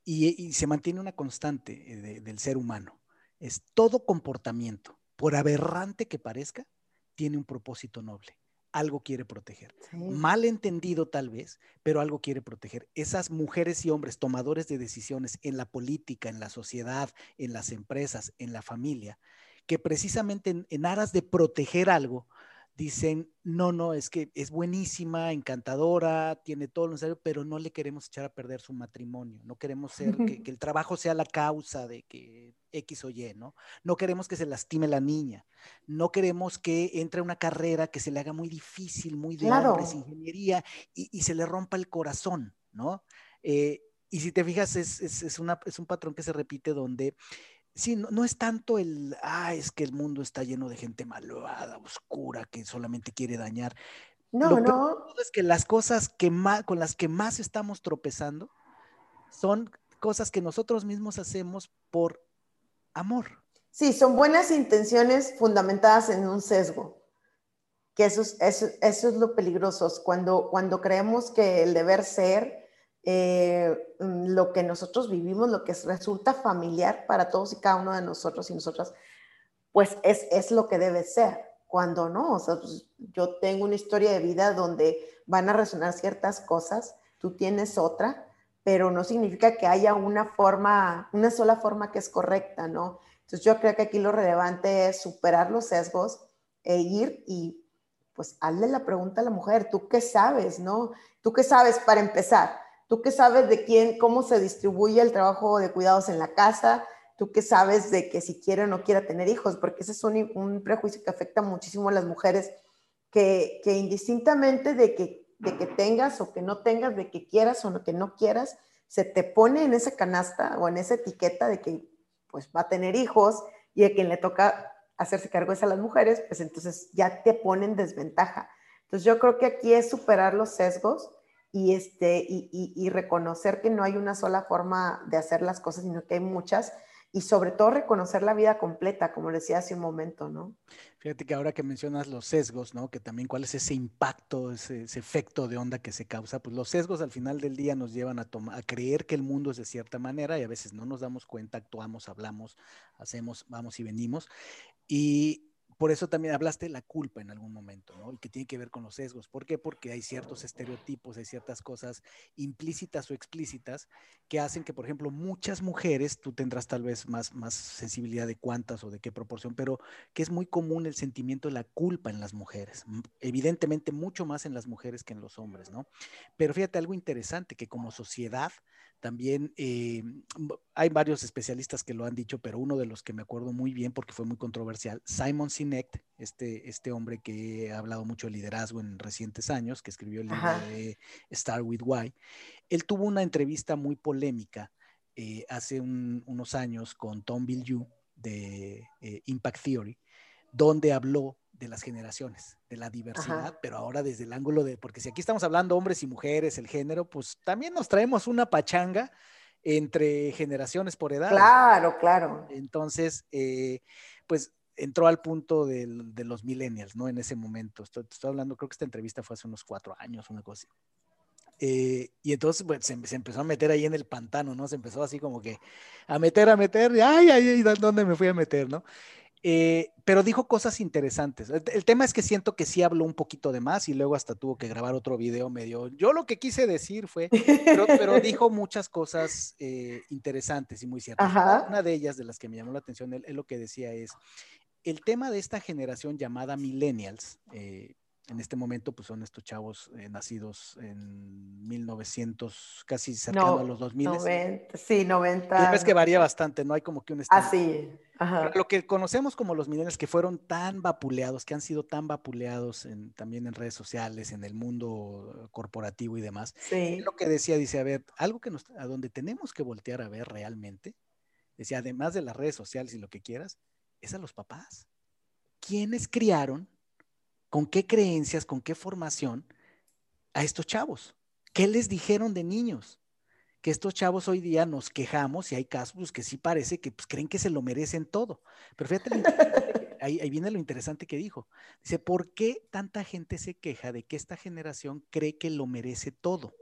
y, se mantiene una constante eh, del ser humano. Es todo comportamiento, por aberrante que parezca, tiene un propósito noble. Algo quiere proteger. Mal entendido tal vez, pero algo quiere proteger. Esas mujeres y hombres tomadores de decisiones en la política, en la sociedad, en las empresas, en la familia, que precisamente en aras de proteger algo, dicen, no, no, es que es buenísima, encantadora, tiene todo lo necesario, pero no le queremos echar a perder su matrimonio, no queremos ser, que, el trabajo sea la causa de que X o Y, ¿no? No queremos que se lastime la niña, no queremos que entre a una carrera que se le haga muy difícil, muy de hombres, ingeniería, y, se le rompa el corazón, ¿no? Eh, y si te fijas, es, es, una, es un patrón que se repite donde Sí, no, es tanto el, ah, es que el mundo está lleno de gente malvada, oscura, que solamente quiere dañar. No, no. Es que las cosas que más, con las que más estamos tropezando son cosas que nosotros mismos hacemos por amor. Sí, son buenas intenciones fundamentadas en un sesgo, que eso es, eso, eso es lo peligroso, cuando, cuando creemos que el deber ser eh, mm, lo que nosotros vivimos, lo que resulta familiar para todos y cada uno de nosotros y nosotras, pues es, es lo que debe ser. Cuando no, o sea, pues, yo tengo una historia de vida donde van a resonar ciertas cosas, tú tienes otra, pero no significa que haya una forma, una sola forma que es correcta, ¿no? Entonces yo creo que aquí lo relevante es superar los sesgos e ir y pues hazle la pregunta a la mujer, ¿tú qué sabes, no? ¿Tú qué sabes para empezar? ¿Tú qué sabes de quién, cómo se distribuye el trabajo de cuidados en la casa? ¿Tú qué sabes de que si quiere o no quiera tener hijos? Porque ese es un, prejuicio que afecta muchísimo a las mujeres, que, indistintamente de que, de que tengas o que no tengas, de que quieras o no, que no quieras, se te pone en esa canasta o en esa etiqueta de que pues va a tener hijos y a quien le toca hacerse cargo es a las mujeres, pues entonces ya te ponen desventaja. Entonces yo creo que aquí es superar los sesgos y, este, y, reconocer que no hay una sola forma de hacer las cosas, sino que hay muchas, y sobre todo reconocer la vida completa, como decía hace un momento, ¿no? Fíjate que ahora que mencionas los sesgos, ¿no? Que también cuál es ese impacto, ese, efecto de onda que se causa, pues los sesgos al final del día nos llevan a, a creer que el mundo es de cierta manera y a veces no nos damos cuenta, actuamos, hablamos, hacemos, vamos y venimos. Y por eso también hablaste de la culpa en algún momento, ¿no? Y que tiene que ver con los sesgos. ¿Por qué? Porque hay ciertos estereotipos, hay ciertas cosas implícitas o explícitas que hacen que, por ejemplo, muchas mujeres, tú tendrás tal vez más, más sensibilidad de cuántas o de qué proporción, pero que es muy común el sentimiento de la culpa en las mujeres. Evidentemente, mucho más en las mujeres que en los hombres, ¿no? Pero fíjate algo interesante, que como sociedad, también eh, hay varios especialistas que lo han dicho, pero uno de los que me acuerdo muy bien porque fue muy controversial, Simon Sinek, este, este hombre que ha hablado mucho de liderazgo en recientes años, que escribió el libro de Start with Why, él tuvo una entrevista muy polémica eh, hace unos años con Tom Bilyeu de eh, Impact Theory, donde habló de las generaciones, de la diversidad, pero ahora desde el ángulo de, porque si aquí estamos hablando hombres y mujeres, el género, pues también nos traemos una pachanga entre generaciones por edad. Claro, claro. Entonces, eh, pues entró al punto de, los millennials, ¿no? En ese momento. Estoy, estoy, hablando, creo que esta entrevista fue hace unos cuatro años, una cosa así. Eh, y entonces pues, se, empezó a meter ahí en el pantano, ¿no? Se empezó así como que a meter, a meter, ay, ay, ay, ¿dónde me fui a meter, no? Eh, pero dijo cosas interesantes. El, tema es que siento que sí habló un poquito de más y luego hasta tuvo que grabar otro video medio. Yo lo que quise decir fue, pero, dijo muchas cosas eh, interesantes y muy ciertas. Una de ellas, de las que me llamó la atención, él, lo que decía es, el tema de esta generación llamada millennials, eh, en este momento, pues son estos chavos eh, nacidos en 1900, casi cercano a los 2000. 90, sí, 90. es que varía bastante, no hay como que un Ah, sí. Lo que conocemos como los millennials que fueron tan vapuleados, que han sido tan vapuleados en, también en redes sociales, en el mundo corporativo y demás. Sí. Lo que decía, dice, a ver, algo que nos, a donde tenemos que voltear a ver realmente, decía, además de las redes sociales y lo que quieras, es a los papás. ¿Quiénes criaron con qué creencias, con qué formación a estos chavos. ¿Qué les dijeron de niños? Que estos chavos hoy día nos quejamos y hay casos que sí parece que pues, creen que se lo merecen todo. Pero fíjate, ahí, ahí viene lo interesante que dijo. Dice, ¿por qué tanta gente se queja de que esta generación cree que lo merece todo?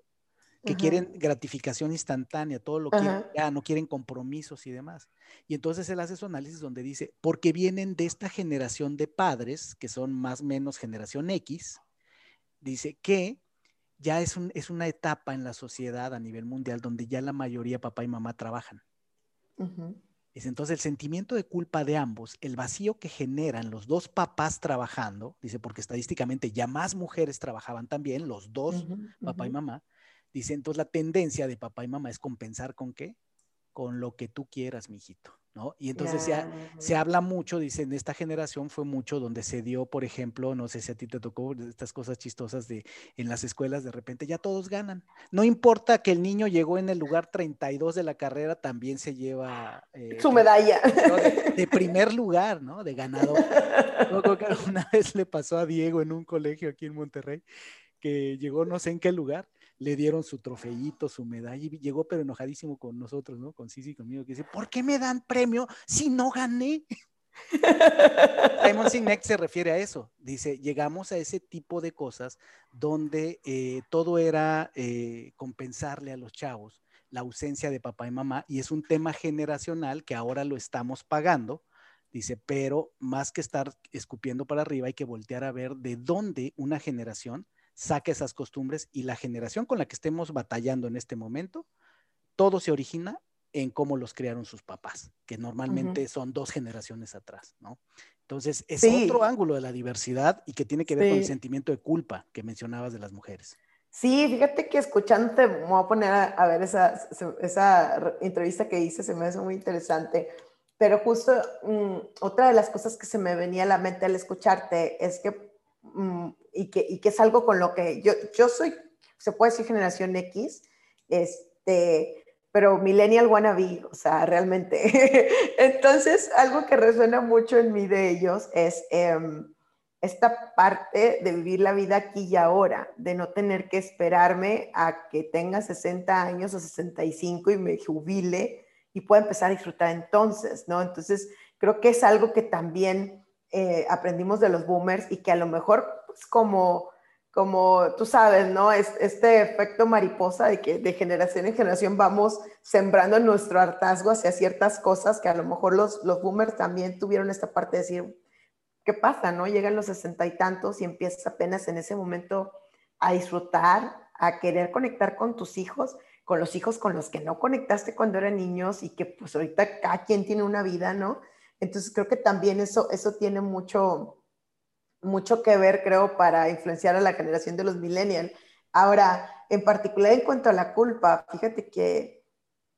Que quieren gratificación instantánea, todo lo que ya, no quieren compromisos y demás. Y entonces él hace su análisis donde dice, porque vienen de esta generación de padres, que son más o menos generación X, dice que ya es, un, es una etapa en la sociedad a nivel mundial donde ya la mayoría papá y mamá trabajan. Dice, entonces el sentimiento de culpa de ambos, el vacío que generan los dos papás trabajando, dice, porque estadísticamente ya más mujeres trabajaban también, los dos, papá y mamá, Dice, entonces la tendencia de papá y mamá es compensar con qué? Con lo que tú quieras, mijito, ¿no? Y entonces se, se, habla mucho, dice, en esta generación fue mucho donde se dio, por ejemplo, no sé si a ti te tocó estas cosas chistosas de en las escuelas de repente ya todos ganan. No importa que el niño llegó en el lugar 32 de la carrera, también se lleva eh, su medalla. De, primer lugar, ¿no? De ganador. una vez le pasó a Diego en un colegio aquí en Monterrey que llegó no sé en qué lugar le dieron su trofeito, su medalla, y llegó pero enojadísimo con nosotros, ¿no? Con Sisi conmigo, que dice, ¿por qué me dan premio si no gané? Simon Sinek se refiere a eso. Dice, llegamos a ese tipo de cosas donde eh, todo era eh, compensarle a los chavos la ausencia de papá y mamá, y es un tema generacional que ahora lo estamos pagando. Dice, pero más que estar escupiendo para arriba, hay que voltear a ver de dónde una generación saque esas costumbres y la generación con la que estemos batallando en este momento, todo se origina en cómo los crearon sus papás, que normalmente son dos generaciones atrás, ¿no? Entonces, es otro ángulo de la diversidad y que tiene que ver con el sentimiento de culpa que mencionabas de las mujeres. Sí, fíjate que escuchándote, me voy a poner a, ver esa, esa, entrevista que hice, se me hace muy interesante, pero justo mm, otra de las cosas que se me venía a la mente al escucharte es que y que, y que es algo con lo que yo, yo soy, se puede decir generación X, este, pero millennial wannabe, o sea, realmente. Entonces, algo que resuena mucho en mí de ellos es em, esta parte de vivir la vida aquí y ahora, de no tener que esperarme a que tenga 60 años o 65 y me jubile y pueda empezar a disfrutar entonces, ¿no? Entonces, creo que es algo que también eh, aprendimos de los boomers y que a lo mejor pues, como, como tú sabes, ¿no? Es, este efecto mariposa de que de generación en generación vamos sembrando nuestro hartazgo hacia ciertas cosas que a lo mejor los, los boomers también tuvieron esta parte de decir, ¿qué pasa, no? Llegan los sesenta y tantos y empiezas apenas en ese momento a disfrutar, a querer conectar con tus hijos, con los hijos con los que no conectaste cuando eran niños y que pues ahorita cada quien tiene una vida, ¿no? Entonces creo que también eso, eso tiene mucho, mucho que ver, creo, para influenciar a la generación de los millennials. Ahora, en particular en cuanto a la culpa, fíjate que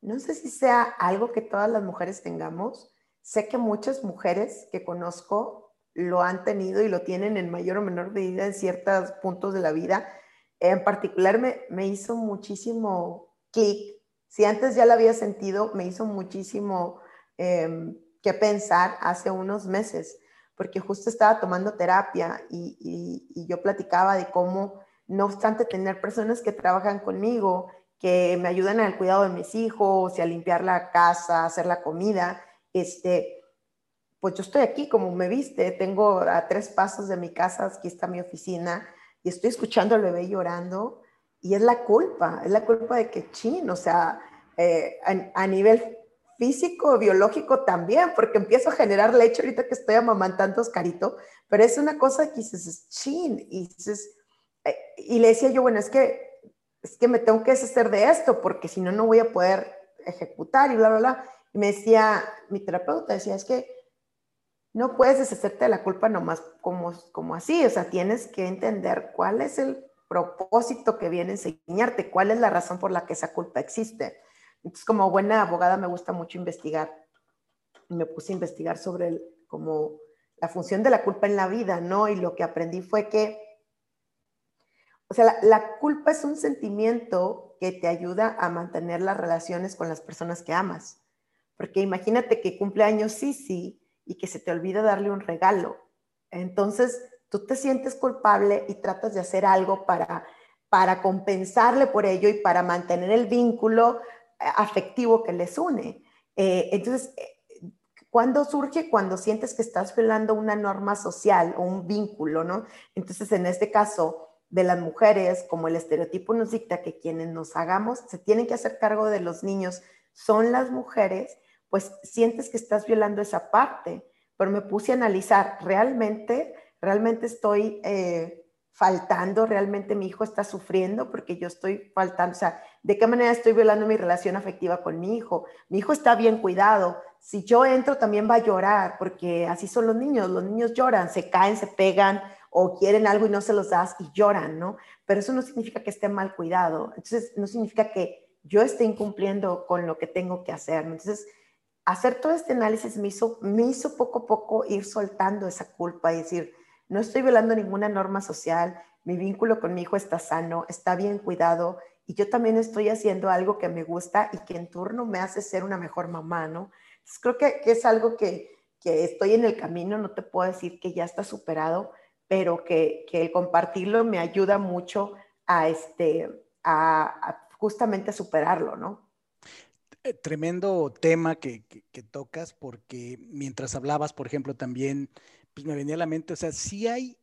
no sé si sea algo que todas las mujeres tengamos. Sé que muchas mujeres que conozco lo han tenido y lo tienen en mayor o menor medida en ciertos puntos de la vida. En particular me, me hizo muchísimo clic. Si antes ya lo había sentido, me hizo muchísimo em, que pensar hace unos meses porque justo estaba tomando terapia y, yo platicaba de cómo, no obstante tener personas que trabajan conmigo, que me ayudan al cuidado de mis hijos y a limpiar la casa, hacer la comida, este, pues yo estoy aquí como me viste, tengo a tres pasos de mi casa, aquí está mi oficina y estoy escuchando al bebé llorando y es la culpa, es la culpa de que chin, o sea, eh, a, nivel físico, biológico también, porque empiezo a generar leche ahorita que estoy amamantando Oscarito, pero es una cosa que dices, chin, y dices, eh, y le decía yo, bueno, es que, es que me tengo que deshacer de esto, porque si no, no voy a poder ejecutar y bla, bla, bla. Y me decía, mi terapeuta decía, es que no puedes deshacerte de la culpa nomás como, como así, o sea, tienes que entender cuál es el propósito que viene a enseñarte, cuál es la razón por la que esa culpa existe. Entonces, como buena abogada me gusta mucho investigar. Me puse a investigar sobre el, como la función de la culpa en la vida, ¿no? Y lo que aprendí fue que, o sea, la, culpa es un sentimiento que te ayuda a mantener las relaciones con las personas que amas. Porque imagínate que cumple años sí, sí, y que se te olvida darle un regalo. Entonces, tú te sientes culpable y tratas de hacer algo para, para compensarle por ello y para mantener el vínculo afectivo que les une. Eh, entonces, ¿Cuándo surge? Cuando sientes que estás violando una norma social o un vínculo, ¿no? Entonces, en este caso de las mujeres, como el estereotipo nos dicta que quienes nos hagamos, se tienen que hacer cargo de los niños, son las mujeres, pues sientes que estás violando esa parte. Pero me puse a analizar, realmente, realmente estoy eh, faltando, realmente mi hijo está sufriendo porque yo estoy faltando, o sea, ¿de qué manera estoy violando mi relación afectiva con mi hijo? Mi hijo está bien cuidado, si yo entro también va a llorar, porque así son los niños, los niños lloran, se caen, se pegan o quieren algo y no se los das y lloran, ¿no? Pero eso no significa que esté mal cuidado, entonces no significa que yo esté incumpliendo con lo que tengo que hacer. Entonces, hacer todo este análisis me hizo, poco a poco ir soltando esa culpa y decir, no estoy violando ninguna norma social, mi vínculo con mi hijo está sano, está bien cuidado y yo también estoy haciendo algo que me gusta y que en turno me hace ser una mejor mamá, ¿no? creo que, es algo que, estoy en el camino, no te puedo decir que ya está superado, pero que, el compartirlo me ayuda mucho a, este, a, justamente superarlo, ¿no? Eh, tremendo tema que, tocas, porque mientras hablabas, por ejemplo, también pues me venía a la mente, o sea, sí hay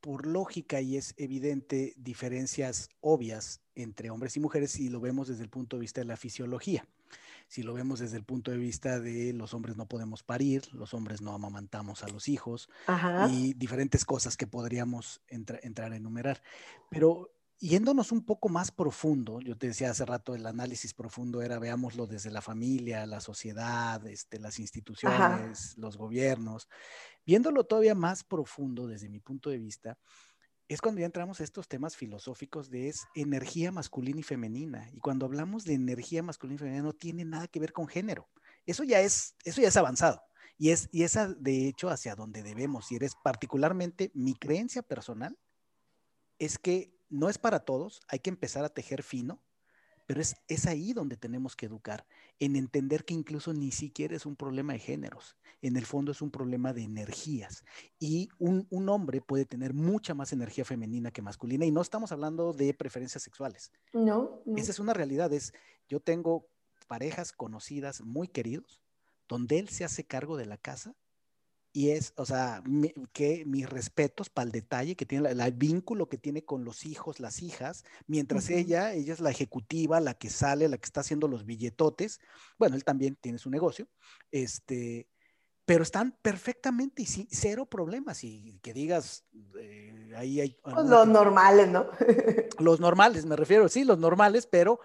por lógica y es evidente diferencias obvias entre hombres y mujeres y lo vemos desde el punto de vista de la fisiología si lo vemos desde el punto de vista de los hombres no podemos parir, los hombres no amamantamos a los hijos y diferentes cosas que podríamos entrar a enumerar. Pero yéndonos un poco más profundo, yo te decía hace rato, el análisis profundo era, veámoslo desde la familia, la sociedad, este, las instituciones, los gobiernos, viéndolo todavía más profundo desde mi punto de vista, es cuando ya entramos a estos temas filosóficos de es energía masculina y femenina. Y cuando hablamos de energía masculina y femenina no tiene nada que ver con género. Eso ya es, eso ya es avanzado. Y es, y esa, de hecho, hacia donde debemos ir. Es particularmente mi creencia personal, es que no es para todos, hay que empezar a tejer fino, pero es, es ahí donde tenemos que educar, en entender que incluso ni siquiera es un problema de géneros, en el fondo es un problema de energías. Y un, hombre puede tener mucha más energía femenina que masculina, y no estamos hablando de preferencias sexuales. No, Esa es una realidad, es, yo tengo parejas conocidas muy queridos, donde él se hace cargo de la casa y es, o sea, que mis respetos para el detalle que tiene, el vínculo que tiene con los hijos, las hijas, mientras ella, ella es la ejecutiva, la que sale, la que está haciendo los billetotes. Bueno, él también tiene su negocio, este, pero están perfectamente y sin, cero problemas. Y que digas, eh, ahí hay... Pues los normales, ¿no? los normales, me refiero, sí, los normales, pero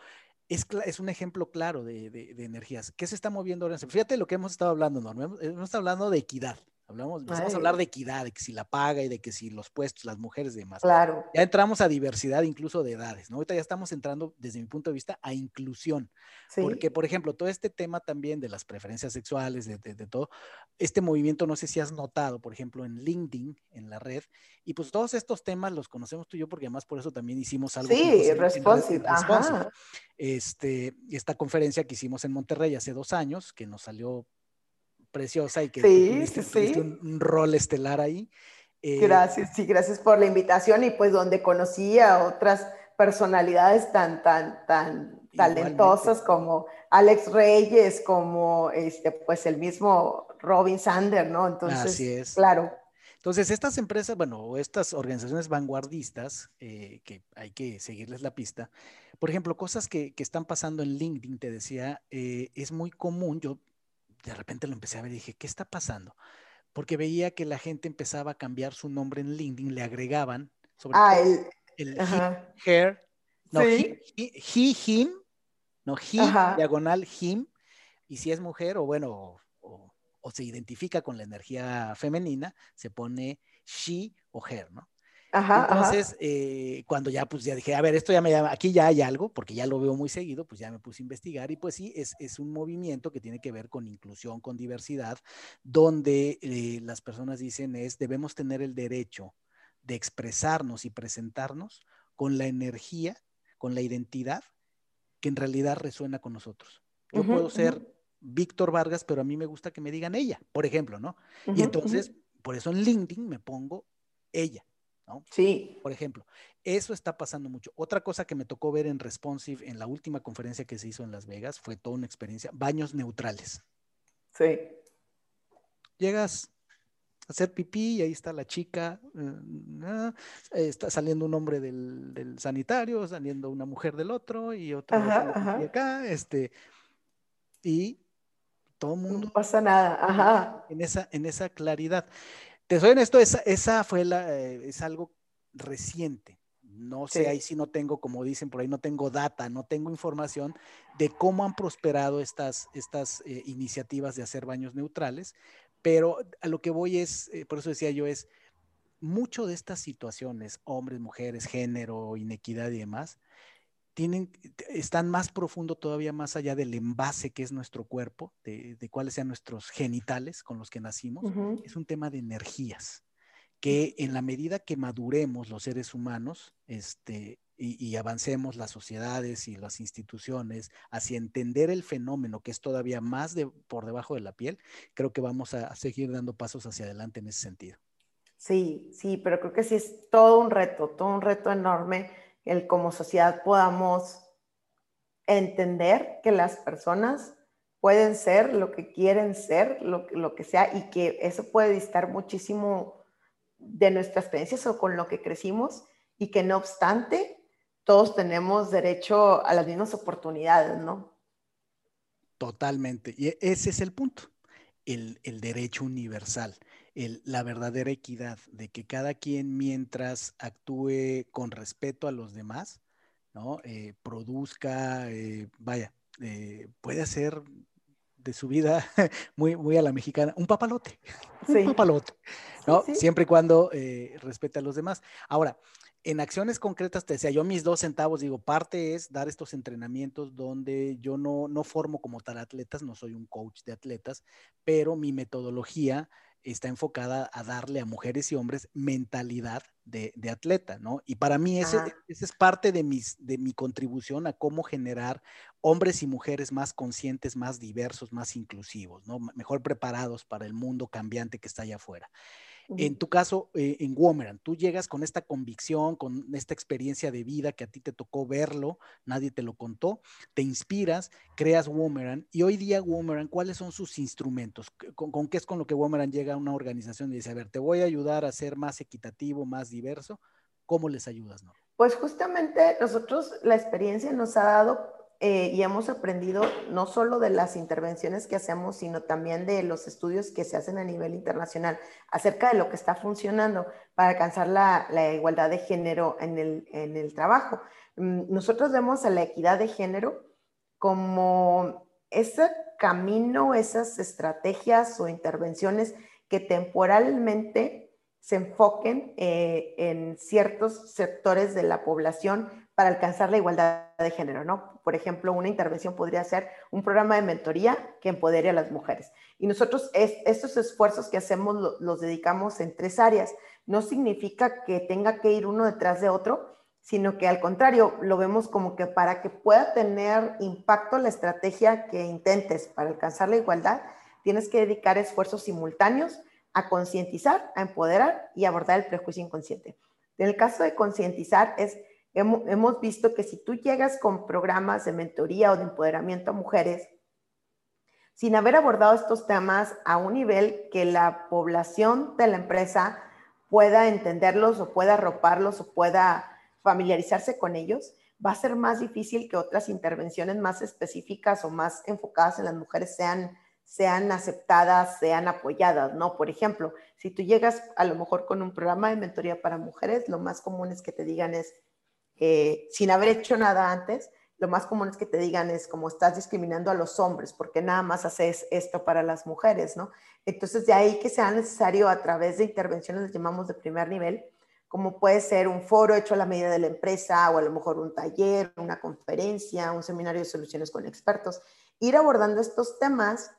es, es, un ejemplo claro de, de, energías. ¿Qué se está moviendo ahora? Fíjate lo que hemos estado hablando, Norma. Hemos estado hablando de equidad. Hablamos, empezamos a hablar de equidad, de que si la paga y de que si los puestos, las mujeres y demás. Claro. Ya entramos a diversidad incluso de edades, ¿no? Ahorita ya estamos entrando, desde mi punto de vista, a inclusión. Porque, por ejemplo, todo este tema también de las preferencias sexuales, de, de, todo, este movimiento, no sé si has notado, por ejemplo, en LinkedIn, en la red, y pues todos estos temas los conocemos tú y yo, porque además por eso también hicimos algo. Sí, responsive. Este, esta conferencia que hicimos en Monterrey hace dos años, que nos salió preciosa y que tuviste, un, rol estelar ahí. Eh, gracias, sí, gracias por la invitación y pues donde conocí a otras personalidades tan, tan, tan, talentosos como Alex Reyes, como este, pues el mismo Robin Sander, ¿no? Entonces, Así es. claro. Entonces, estas empresas, bueno, estas organizaciones vanguardistas, eh, que hay que seguirles la pista, por ejemplo, cosas que, están pasando en LinkedIn, te decía, eh, es muy común, yo de repente lo empecé a ver y dije, ¿qué está pasando? Porque veía que la gente empezaba a cambiar su nombre en LinkedIn, le agregaban, sobre ah, todo el, hair, no, he, him, no, he, diagonal, him, y si es mujer o bueno, o, se identifica con la energía femenina, se pone she o her, ¿no? Ajá, Entonces, eh, cuando ya, pues ya dije, a ver, esto ya me llama, aquí ya hay algo, porque ya lo veo muy seguido, pues ya me puse a investigar y pues sí, es, es un movimiento que tiene que ver con inclusión, con diversidad, donde eh, las personas dicen es, debemos tener el derecho de expresarnos y presentarnos con la energía, con la identidad que en realidad resuena con nosotros. Yo puedo ser Víctor Vargas, pero a mí me gusta que me digan ella, por ejemplo, ¿no? y entonces, por eso en LinkedIn me pongo ella, ¿no? Sí. Por ejemplo, eso está pasando mucho. Otra cosa que me tocó ver en Responsive en la última conferencia que se hizo en Las Vegas fue toda una experiencia, baños neutrales. Sí. Llegas a hacer pipí y ahí está la chica, eh, ah, está saliendo un hombre del, sanitario, saliendo una mujer del otro y otra acá, este, y todo el mundo. No pasa nada, ajá. En esa, en esa claridad. Te soy honesto, esa, esa fue la, eh, es algo reciente. No sé, ahí sí no tengo, como dicen por ahí, no tengo data, no tengo información de cómo han prosperado estas, estas eh, iniciativas de hacer baños neutrales, pero a lo que voy es, eh, por eso decía yo, es mucho de estas situaciones, hombres, mujeres, género, inequidad y demás, tienen, están más profundo todavía más allá del envase que es nuestro cuerpo, de, cuáles sean nuestros genitales con los que nacimos, es un tema de energías, que en la medida que maduremos los seres humanos, este, y, avancemos las sociedades y las instituciones hacia entender el fenómeno que es todavía más de, por debajo de la piel, creo que vamos a seguir dando pasos hacia adelante en ese sentido. Sí, sí, pero creo que sí es todo un reto, todo un reto enorme el como sociedad podamos entender que las personas pueden ser lo que quieren ser, lo, lo que sea, y que eso puede distar muchísimo de nuestras experiencias o con lo que crecimos, y que no obstante, todos tenemos derecho a las mismas oportunidades, ¿no? Totalmente. Y ese es el punto, el, el derecho universal la verdadera equidad, de que cada quien mientras actúe con respeto a los demás, ¿no? Eh, produzca, eh, vaya, eh, puede hacer de su vida muy, muy a la mexicana, un papalote, un papalote, ¿no? Siempre y cuando respete a los demás. Ahora, en acciones concretas, te decía yo mis dos centavos, digo, parte es dar estos entrenamientos donde yo no, no formo como tal atletas, no soy un coach de atletas, pero mi metodología está enfocada a darle a mujeres y hombres mentalidad de, atleta, ¿no? Y para mí ese, es parte de, mis, de mi contribución a cómo generar hombres y mujeres más conscientes, más diversos, más inclusivos, ¿no? Mejor preparados para el mundo cambiante que está allá afuera. En tu caso, eh, en Womeran, tú llegas con esta convicción, con esta experiencia de vida que a ti te tocó verlo, nadie te lo contó, te inspiras, creas Womeran y hoy día Womeran, ¿cuáles son sus instrumentos? ¿Con, qué es con lo que Womeran llega a una organización y dice, a ver, te voy a ayudar a ser más equitativo, más diverso? ¿Cómo les ayudas, no? Pues justamente nosotros la experiencia nos ha dado eh, y hemos aprendido no solo de las intervenciones que hacemos, sino también de los estudios que se hacen a nivel internacional acerca de lo que está funcionando para alcanzar la, igualdad de género en el, trabajo. Mm, nosotros vemos a la equidad de género como ese camino, esas estrategias o intervenciones que temporalmente se enfoquen eh, en ciertos sectores de la población para alcanzar la igualdad de género, ¿no? Por ejemplo, una intervención podría ser un programa de mentoría que empodere a las mujeres. Y nosotros estos esfuerzos que hacemos los dedicamos en tres áreas. No significa que tenga que ir uno detrás de otro, sino que al contrario, lo vemos como que para que pueda tener impacto la estrategia que intentes para alcanzar la igualdad, tienes que dedicar esfuerzos simultáneos a concientizar, a empoderar y abordar el prejuicio inconsciente. En el caso de concientizar es hemos, visto que si tú llegas con programas de mentoría o de empoderamiento a mujeres, sin haber abordado estos temas a un nivel que la población de la empresa pueda entenderlos o pueda arroparlos o pueda familiarizarse con ellos, va a ser más difícil que otras intervenciones más específicas o más enfocadas en las mujeres sean, sean aceptadas, sean apoyadas, ¿no? Por ejemplo, si tú llegas a lo mejor con un programa de mentoría para mujeres, lo más común es que te digan es, eh, sin haber hecho nada antes, lo más común es que te digan es como estás discriminando a los hombres, porque nada más haces esto para las mujeres, ¿no? Entonces, de ahí que sea necesario a través de intervenciones, les llamamos de primer nivel, como puede ser un foro hecho a la medida de la empresa o a lo mejor un taller, una conferencia, un seminario de soluciones con expertos. Ir abordando estos temas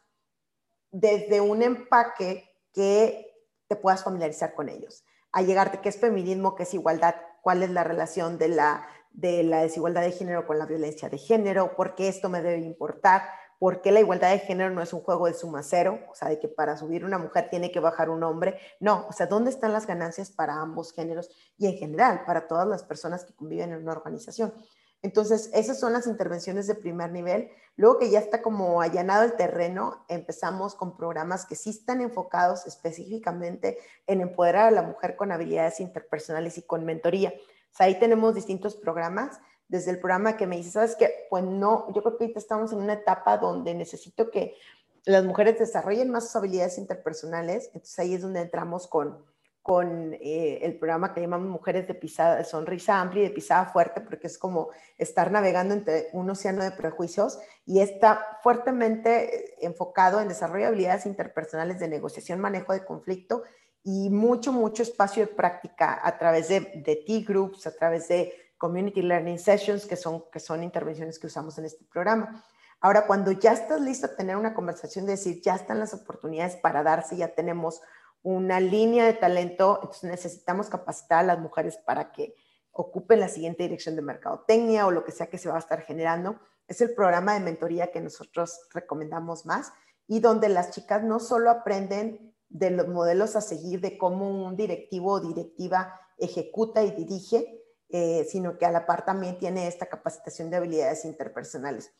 desde un empaque que te puedas familiarizar con ellos. A llegarte qué es feminismo, qué es igualdad, cuál es la relación de la, de la desigualdad de género con la violencia de género, por qué esto me debe importar, ¿Por qué la igualdad de género no es un juego de suma cero? O sea, de que para subir una mujer tiene que bajar un hombre. No, o sea, ¿dónde están las ganancias para ambos géneros y en general para todas las personas que conviven en una organización? Entonces, esas son las intervenciones de primer nivel. Luego que ya está como allanado el terreno, empezamos con programas que sí están enfocados específicamente en empoderar a la mujer con habilidades interpersonales y con mentoría. O sea, ahí tenemos distintos programas desde el programa que me dice, ¿sabes qué? Pues no, yo creo que ahorita estamos en una etapa donde necesito que las mujeres desarrollen más sus habilidades interpersonales, entonces ahí es donde entramos con, con eh, el programa que llamamos Mujeres de Pisada, Sonrisa Amplia y de Pisada Fuerte, porque es como estar navegando entre un océano de prejuicios y está fuertemente enfocado en desarrollo de habilidades interpersonales de negociación, manejo de conflicto y mucho, mucho espacio de práctica a través de, de T-Groups, a través de Community Learning Sessions, que son, que son intervenciones que usamos en este programa. Ahora, cuando ya estás listo a tener una conversación, de decir, ya están las oportunidades para darse, ya tenemos una línea de talento, entonces necesitamos capacitar a las mujeres para que ocupen la siguiente dirección de mercadotecnia o lo que sea que se va a estar generando. Es el programa de mentoría que nosotros recomendamos más y donde las chicas no solo aprenden de los modelos a seguir de cómo un directivo o directiva ejecuta y dirige, eh, sino que a la par también tiene esta capacitación de habilidades interpersonales,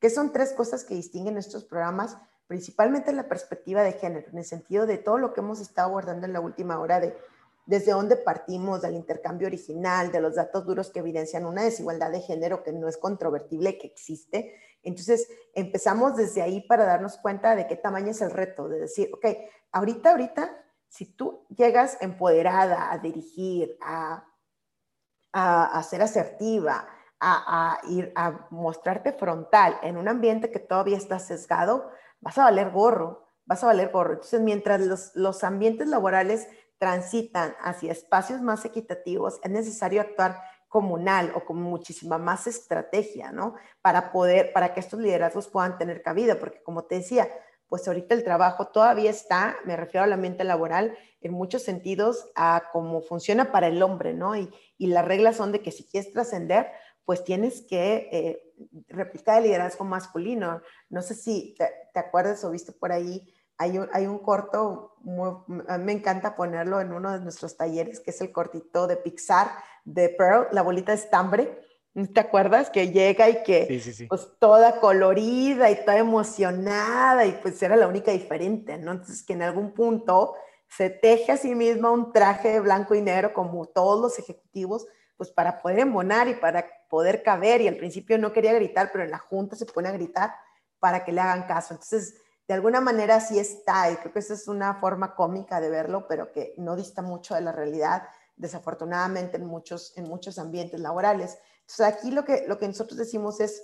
que son tres cosas que distinguen estos programas, principalmente en la perspectiva de género, en el sentido de todo lo que hemos estado abordando en la última hora de desde dónde partimos, del intercambio original, de los datos duros que evidencian una desigualdad de género que no es controvertible, que existe. Entonces, empezamos desde ahí para darnos cuenta de qué tamaño es el reto, de decir, ok, ahorita, ahorita, si tú llegas empoderada a dirigir, a a, ser asertiva, a, ir a mostrarte frontal en un ambiente que todavía está sesgado, vas a valer gorro, vas a valer gorro. Entonces, mientras los, los ambientes laborales transitan hacia espacios más equitativos, es necesario actuar comunal o con muchísima más estrategia, ¿no? Para poder, para que estos liderazgos puedan tener cabida, porque como te decía, pues ahorita el trabajo todavía está, me refiero al ambiente laboral, en muchos sentidos a cómo funciona para el hombre, ¿no? Y, las reglas son de que si quieres trascender, pues tienes que eh, replicar el liderazgo masculino. No sé si te, acuerdas o viste por ahí, hay un, hay un corto, me encanta ponerlo en uno de nuestros talleres, que es el cortito de Pixar de Pearl, la bolita de estambre ¿Te acuerdas? Que llega y que pues toda colorida y toda emocionada y pues era la única diferente, ¿no? Entonces que en algún punto se teje a sí misma un traje de blanco y negro como todos los ejecutivos, pues para poder embonar y para poder caber y al principio no quería gritar, pero en la junta se pone a gritar para que le hagan caso. Entonces, de alguna manera sí está y creo que esa es una forma cómica de verlo, pero que no dista mucho de la realidad, desafortunadamente en muchos, en muchos ambientes laborales. Entonces, aquí lo que, lo que nosotros decimos es,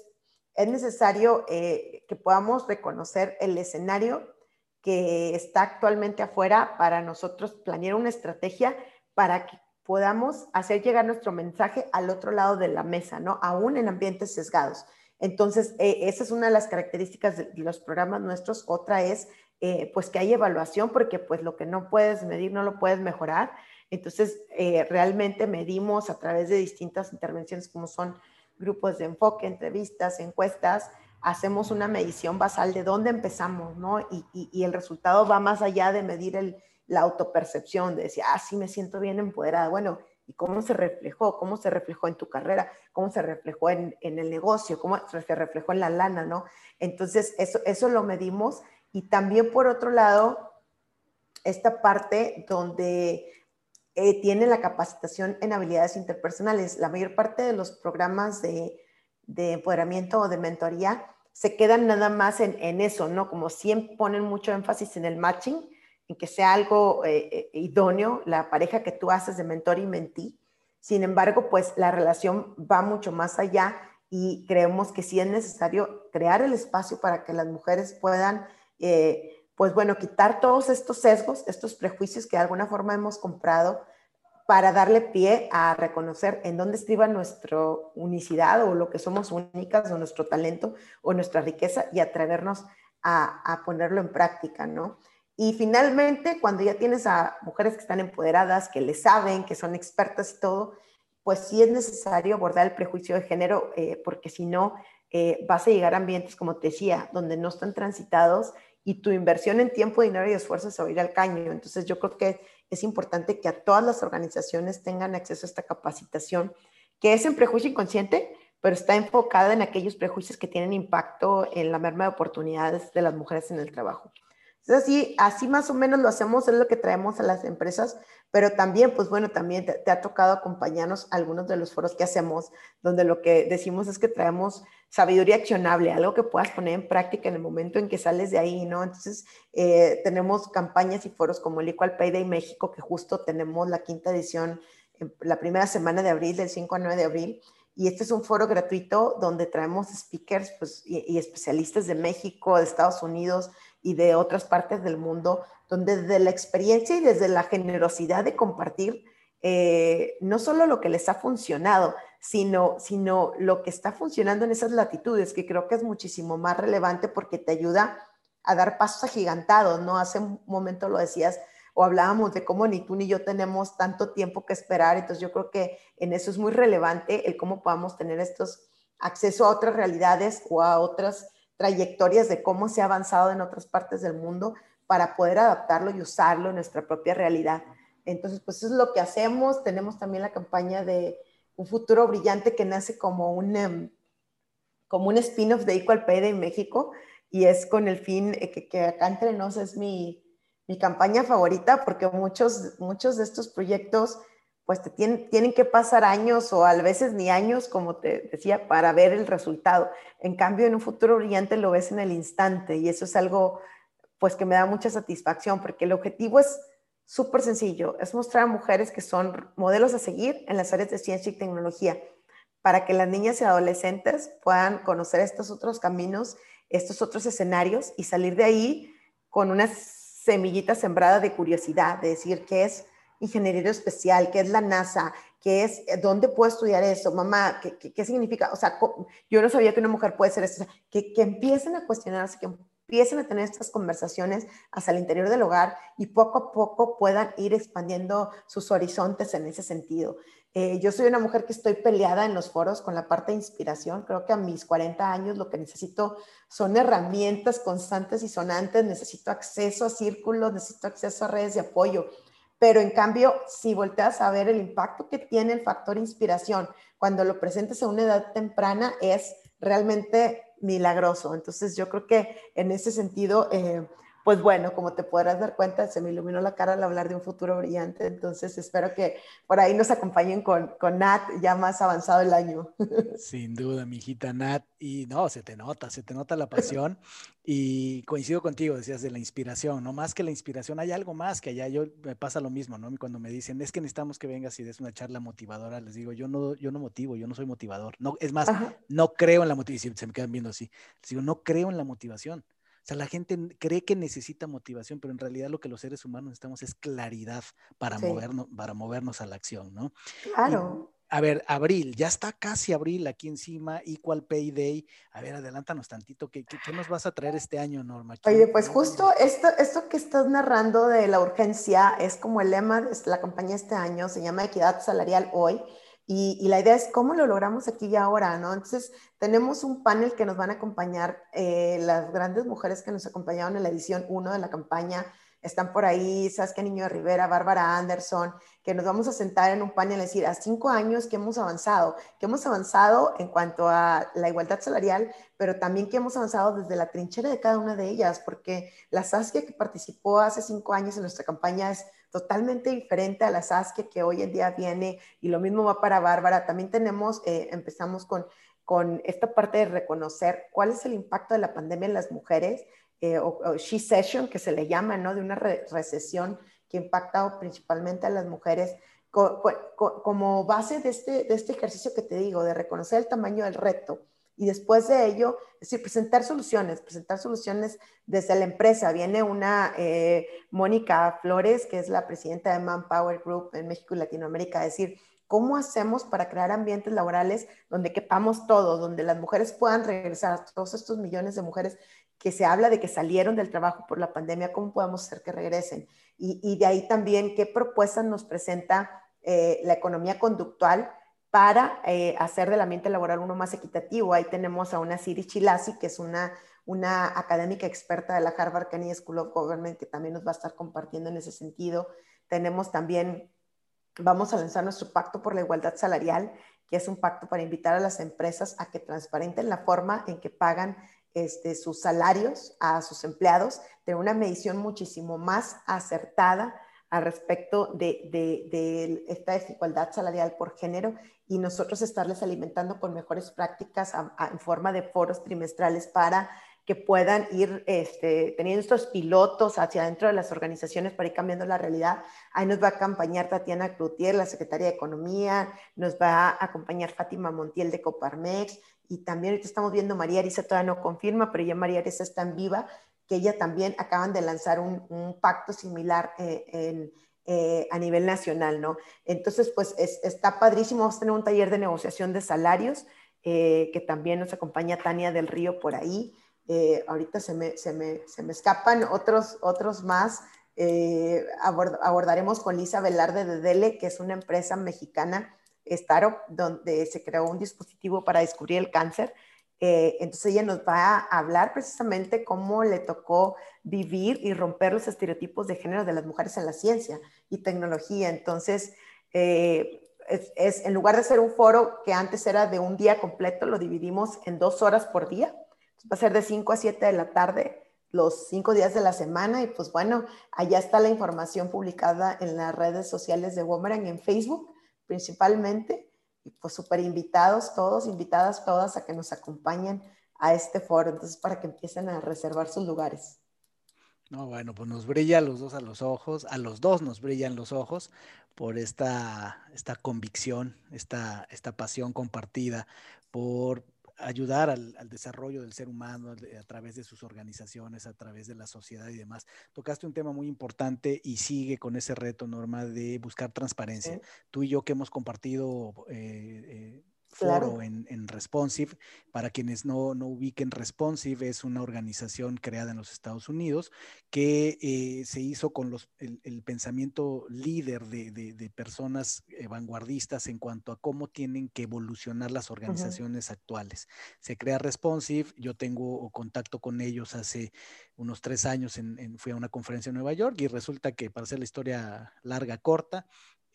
es necesario eh, que podamos reconocer el escenario que está actualmente afuera para nosotros planear una estrategia para que podamos hacer llegar nuestro mensaje al otro lado de la mesa, ¿no? Aún en ambientes sesgados. Entonces, eh, esa es una de las características de los programas nuestros. Otra es, eh, pues, que hay evaluación, porque pues lo que no puedes medir no lo puedes mejorar. Entonces, eh, realmente medimos a través de distintas intervenciones como son grupos de enfoque, entrevistas, encuestas, hacemos una medición basal de dónde empezamos, ¿no? Y, el resultado va más allá de medir la autopercepción, de decir, ah, sí, me siento bien empoderada. Bueno, ¿Y cómo se reflejó? ¿Cómo se reflejó en tu carrera? ¿Cómo se reflejó en, el negocio? ¿Cómo se reflejó en la lana? ¿no? Entonces, eso, eso lo medimos. Y también, por otro lado, esta parte donde eh, tiene la capacitación en habilidades interpersonales. La mayor parte de los programas de, de empoderamiento o de mentoría se quedan nada más en, en, eso, ¿no? Como siempre ponen mucho énfasis en el matching, en que sea algo eh, eh, idóneo, la pareja que tú haces de mentor y mentí. Sin embargo, pues la relación va mucho más allá y creemos que sí es necesario crear el espacio para que las mujeres puedan, eh, pues bueno, quitar todos estos sesgos, estos prejuicios que de alguna forma hemos comprado para darle pie a reconocer en dónde estriba nuestra unicidad o lo que somos únicas o nuestro talento o nuestra riqueza y atrevernos a, a ponerlo en práctica, ¿no? Y finalmente, cuando ya tienes a mujeres que están empoderadas, que le saben, que son expertas y todo, pues sí es necesario abordar el prejuicio de género, eh, porque si no, eh, vas a llegar a ambientes, como te decía, donde no están transitados y tu inversión en tiempo, dinero y esfuerzo se va a ir al caño. Entonces yo creo que es importante que a todas las organizaciones tengan acceso a esta capacitación, que es en prejuicio inconsciente, pero está enfocada en aquellos prejuicios que tienen impacto en la merma de oportunidades de las mujeres en el trabajo. Entonces, así, así más o menos lo hacemos, es lo que traemos a las empresas, pero también, pues bueno, también te, ha tocado acompañarnos a algunos de los foros que hacemos, donde lo que decimos es que traemos sabiduría accionable, algo que puedas poner en práctica en el momento en que sales de ahí, ¿no? Entonces, eh, tenemos campañas y foros como el Equal Pay Day México, que justo tenemos la quinta edición en la primera semana de abril, del 5 a 9 de abril, y este es un foro gratuito donde traemos speakers pues, y, y especialistas de México, de Estados Unidos, y de otras partes del mundo, donde desde la experiencia y desde la generosidad de compartir, eh, no solo lo que les ha funcionado, sino, sino lo que está funcionando en esas latitudes, que creo que es muchísimo más relevante porque te ayuda a dar pasos agigantados, ¿no? Hace un momento lo decías o hablábamos de cómo ni tú ni yo tenemos tanto tiempo que esperar, entonces yo creo que en eso es muy relevante el cómo podamos tener estos acceso a otras realidades o a otras trayectorias de cómo se ha avanzado en otras partes del mundo para poder adaptarlo y usarlo en nuestra propia realidad. Entonces, pues eso es lo que hacemos. Tenemos también la campaña de Un futuro brillante que nace como un, em, como un spin-off de Equal Pay de México y es con el fin que, que acá entre nos es mi, mi campaña favorita porque muchos, muchos de estos proyectos pues tienen, tienen que pasar años o a veces ni años, como te decía, para ver el resultado. En cambio, en un futuro brillante lo ves en el instante y eso es algo pues que me da mucha satisfacción porque el objetivo es súper sencillo, es mostrar a mujeres que son modelos a seguir en las áreas de ciencia y tecnología para que las niñas y adolescentes puedan conocer estos otros caminos, estos otros escenarios y salir de ahí con una semillita sembrada de curiosidad, de decir qué es ingeniería especial, qué es la NASA, qué es, eh, dónde puedo estudiar eso, mamá, qué, qué, significa, o sea, yo no sabía que una mujer puede ser eso, que, que empiecen a cuestionarse, que empiecen a tener estas conversaciones hacia el interior del hogar y poco a poco puedan ir expandiendo sus horizontes en ese sentido. Eh, yo soy una mujer que estoy peleada en los foros con la parte de inspiración. Creo que a mis 40 años lo que necesito son herramientas constantes y sonantes. Necesito acceso a círculos, necesito acceso a redes de apoyo. Pero en cambio, si volteas a ver el impacto que tiene el factor inspiración cuando lo presentes a una edad temprana, es realmente milagroso. Entonces, yo creo que en ese sentido, eh, pues bueno, como te podrás dar cuenta, se me iluminó la cara al hablar de un futuro brillante, entonces espero que por ahí nos acompañen con, con Nat ya más avanzado el año. Sin duda, mi hijita Nat, y no, se te nota, se te nota la pasión y coincido contigo, decías de la inspiración, no más que la inspiración, hay algo más que allá, yo me pasa lo mismo, ¿no? Cuando me dicen, es que necesitamos que vengas y des una charla motivadora, les digo, yo no, yo no motivo, yo no soy motivador, no, es más, no creo en la motivación, se me quedan viendo así, les digo, no creo en la motivación sea, la gente cree que necesita motivación, pero en realidad lo que los seres humanos necesitamos es claridad para, movernos, para movernos a la acción, ¿no? Claro. a ver, abril, ya está casi abril aquí encima, Equal Pay Day. A ver, adelántanos tantito, ¿qué, qué, nos vas a traer este año, Norma? Oye, pues justo esto, esto que estás narrando de la urgencia es como el lema de la campaña este año, se llama Equidad Salarial Hoy. Y, la idea es cómo lo logramos aquí y ahora, ¿no? Entonces, tenemos un panel que nos van a acompañar, eh, las grandes mujeres que nos acompañaron en la edición 1 de la campaña, están por ahí Saskia Niño de Rivera, Bárbara Anderson, que nos vamos a sentar en un panel y decir, a cinco años que hemos avanzado, que hemos avanzado en cuanto a la igualdad salarial, pero también que hemos avanzado desde la trinchera de cada una de ellas, porque la Saskia que participó hace cinco años en nuestra campaña es totalmente diferente a la Saskia que hoy en día viene y lo mismo va para Bárbara. También tenemos, eh, empezamos con, con esta parte de reconocer cuál es el impacto de la pandemia en las mujeres, eh, o, She Session, que se le llama, ¿no? De una recesión que ha impactado principalmente a las mujeres, como base de este, de este ejercicio que te digo, de reconocer el tamaño del reto y después de ello, es presentar soluciones, presentar soluciones desde la empresa. Viene una eh, Mónica Flores, que es la presidenta de Manpower Group en México y Latinoamérica, a decir, ¿cómo hacemos para crear ambientes laborales donde quepamos todos, donde las mujeres puedan regresar, todos estos millones de mujeres que se habla de que salieron del trabajo por la pandemia, ¿cómo podemos hacer que regresen? Y, de ahí también, ¿qué propuestas nos presenta eh, la economía conductual? Para eh, hacer del ambiente laboral uno más equitativo. Ahí tenemos a una Siri Chilasi, que es una, una académica experta de la Harvard Kennedy School of Government, que también nos va a estar compartiendo en ese sentido. Tenemos también, vamos a lanzar nuestro pacto por la igualdad salarial, que es un pacto para invitar a las empresas a que transparenten la forma en que pagan este, sus salarios a sus empleados, de una medición muchísimo más acertada al respecto de, de, esta desigualdad salarial por género y nosotros estarles alimentando con mejores prácticas en forma de foros trimestrales para que puedan ir este, teniendo estos pilotos hacia adentro de las organizaciones para ir cambiando la realidad. Ahí nos va a acompañar Tatiana Cloutier, la secretaria de Economía, nos va a acompañar Fátima Montiel de Coparmex y también ahorita estamos viendo María Arisa, todavía no confirma, pero ya María Arisa está en viva, que ella también acaban de lanzar un, pacto similar eh, eh, a nivel nacional, ¿no? Entonces, pues está padrísimo, vamos a tener un taller de negociación de salarios, eh, que también nos acompaña Tania del Río por ahí. ahorita se me, se, me, se me, escapan otros, otros más. abordaremos con Lisa Velarde de Dele, que es una empresa mexicana, Startup, donde se creó un dispositivo para descubrir el cáncer eh, entonces ella nos va a hablar precisamente cómo le tocó vivir y romper los estereotipos de género de las mujeres en la ciencia y tecnología. Entonces, eh, es, en lugar de ser un foro que antes era de un día completo, lo dividimos en dos horas por día. Va a ser de 5 a 7 de la tarde los cinco días de la semana y pues bueno, allá está la información publicada en las redes sociales de Womerang en Facebook principalmente pues súper invitados todos, invitadas todas a que nos acompañen a este foro, entonces para que empiecen a reservar sus lugares. No, bueno, pues nos brilla a los dos a los ojos, a los dos nos brillan los ojos por esta, esta convicción, esta, esta pasión compartida por ayudar al, desarrollo del ser humano a través de sus organizaciones, a través de la sociedad y demás. Tocaste un tema muy importante y sigue con ese reto, Norma, de buscar transparencia. Tú y yo que hemos compartido eh, eh, foro en, Responsive. Para quienes no, ubiquen, Responsive es una organización creada en los Estados Unidos que eh, se hizo con los, el, pensamiento líder de, personas eh, vanguardistas en cuanto a cómo tienen que evolucionar las organizaciones actuales. Se crea Responsive, yo tengo contacto con ellos hace unos tres años, en, fui a una conferencia en Nueva York y resulta que, para hacer la historia larga, corta,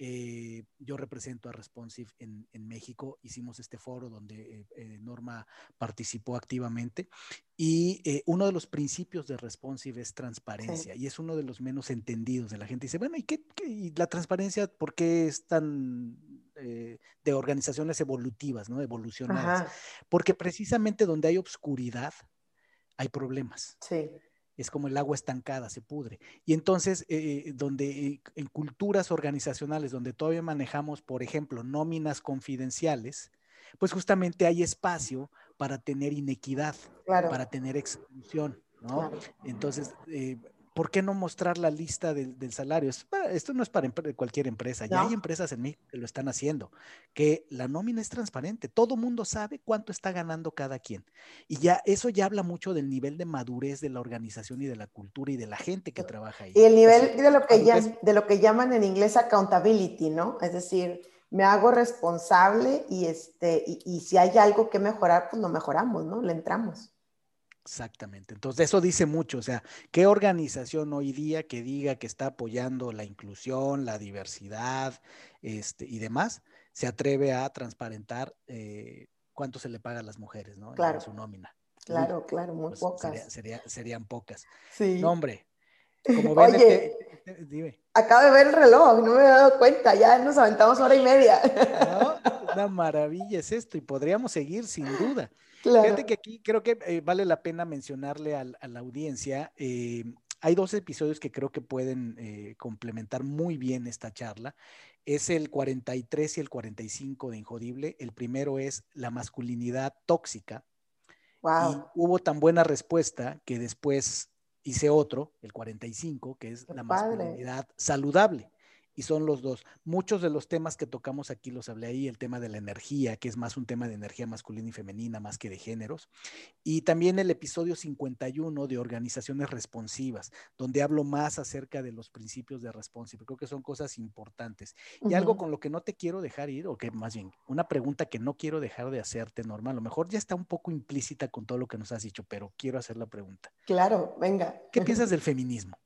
eh, yo represento a Responsive en, México. Hicimos este foro donde eh, eh, Norma participó activamente. Y uno de los principios de Responsive es transparencia y es uno de los menos entendidos de la gente. Dice, bueno, ¿y, qué, la transparencia por qué es tan de organizaciones evolutivas, ¿no? Evolucionadas? Porque precisamente donde hay obscuridad, hay problemas. Sí es como el agua estancada, se pudre. Y entonces, eh, donde eh, en culturas organizacionales donde todavía manejamos, por ejemplo, nóminas confidenciales, pues justamente hay espacio para tener inequidad, para tener exclusión, ¿no? Entonces, eh, ¿por qué no mostrar la lista del, salario? Esto no es para cualquier empresa, ya hay empresas en México que lo están haciendo, que la nómina es transparente, todo mundo sabe cuánto está ganando cada quien. Y ya eso ya habla mucho del nivel de madurez de la organización y de la cultura y de la gente que trabaja ahí. Y el nivel de lo que, ya, de lo que llaman en inglés accountability, ¿no? Es decir, me hago responsable y, este, y, y si hay algo que mejorar, pues lo mejoramos, ¿no? Le entramos. Exactamente. Entonces, eso dice mucho. O sea, ¿qué organización hoy día que diga que está apoyando la inclusión, la diversidad este, y demás, se atreve a transparentar eh, cuánto se le paga a las mujeres, ¿no? Claro. En su nómina. Claro, claro, muy pues, pocas. serían pocas. Sí. No, hombre. Como ven, Oye, este, dime. acabo de ver el reloj, no me he dado cuenta, ya nos aventamos hora y media. No, una maravilla es esto y podríamos seguir sin duda. Fíjate que aquí creo que eh, vale la pena mencionarle a, la audiencia. Eh, hay dos episodios que creo que pueden eh, complementar muy bien esta charla. Es el 43 y el 45 de Injodible. El primero es la masculinidad tóxica. Wow. Y hubo tan buena respuesta que después hice otro, el 45, que es la masculinidad saludable y son los dos. Muchos de los temas que tocamos aquí los hablé ahí, el tema de la energía, que es más un tema de energía masculina y femenina más que de géneros, y también el episodio 51 de organizaciones responsivas, donde hablo más acerca de los principios de responsive. Creo que son cosas importantes. Y algo con lo que no te quiero dejar ir, o que más bien, una pregunta que no quiero dejar de hacerte, Norma, a lo mejor ya está un poco implícita con todo lo que nos has dicho, pero quiero hacer la pregunta. Claro, venga. ¿Qué piensas del feminismo?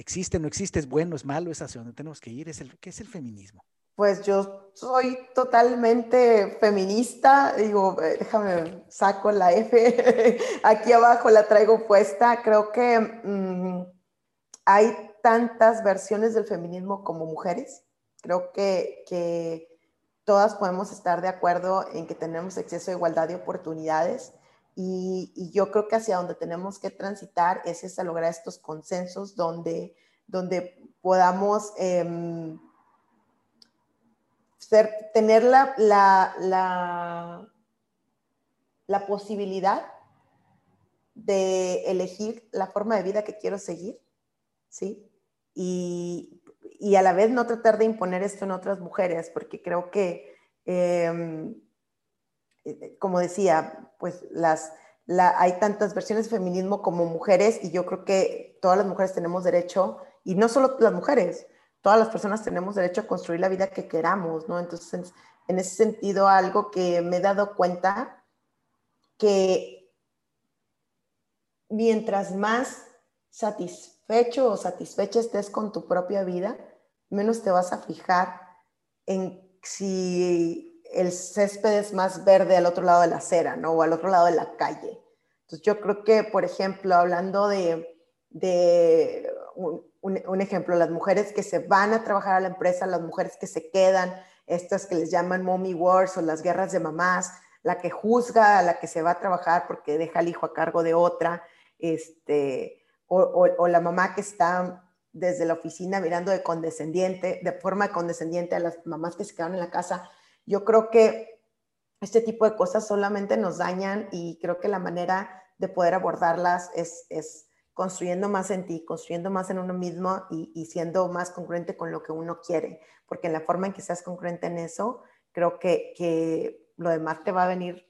¿Existe, no existe? ¿Es bueno, es malo? ¿Es hacia donde tenemos que ir? ¿Es el, ¿Qué es el feminismo? Pues yo soy totalmente feminista, digo, eh, déjame, saco la F, aquí abajo la traigo puesta, creo que mm, hay tantas versiones del feminismo como mujeres, creo que, que todas podemos estar de acuerdo en que tenemos exceso de igualdad de oportunidades, y, yo creo que hacia donde tenemos que transitar es esa lograr estos consensos donde, donde podamos em, tener la, la, posibilidad de elegir la forma de vida que quiero seguir, ¿sí? Y, y, a la vez no tratar de imponer esto en otras mujeres, porque creo que... Em, como decía, pues las, hay tantas versiones de feminismo como mujeres y yo creo que todas las mujeres tenemos derecho, y no solo las mujeres, todas las personas tenemos derecho a construir la vida que queramos, ¿no? Entonces, en ese sentido, algo que me he dado cuenta que mientras más satisfecho o satisfecha estés con tu propia vida, menos te vas a fijar en si el césped es más verde al otro lado de la acera, ¿no? O al otro lado de la calle. Entonces yo creo que, por ejemplo, hablando de, un, ejemplo, las mujeres que se van a trabajar a la empresa, las mujeres que se quedan, estas que les llaman mommy wars o las guerras de mamás, la que juzga a la que se va a trabajar porque deja al hijo a cargo de otra, este, o, o, la mamá que está desde la oficina mirando de condescendiente, de forma condescendiente a las mamás que se quedan en la casa yo creo que este tipo de cosas solamente nos dañan y creo que la manera de poder abordarlas es, construyendo más en ti, construyendo más en uno mismo y, siendo más congruente con lo que uno quiere, porque en la forma en que seas congruente en eso, creo que, lo demás te va a venir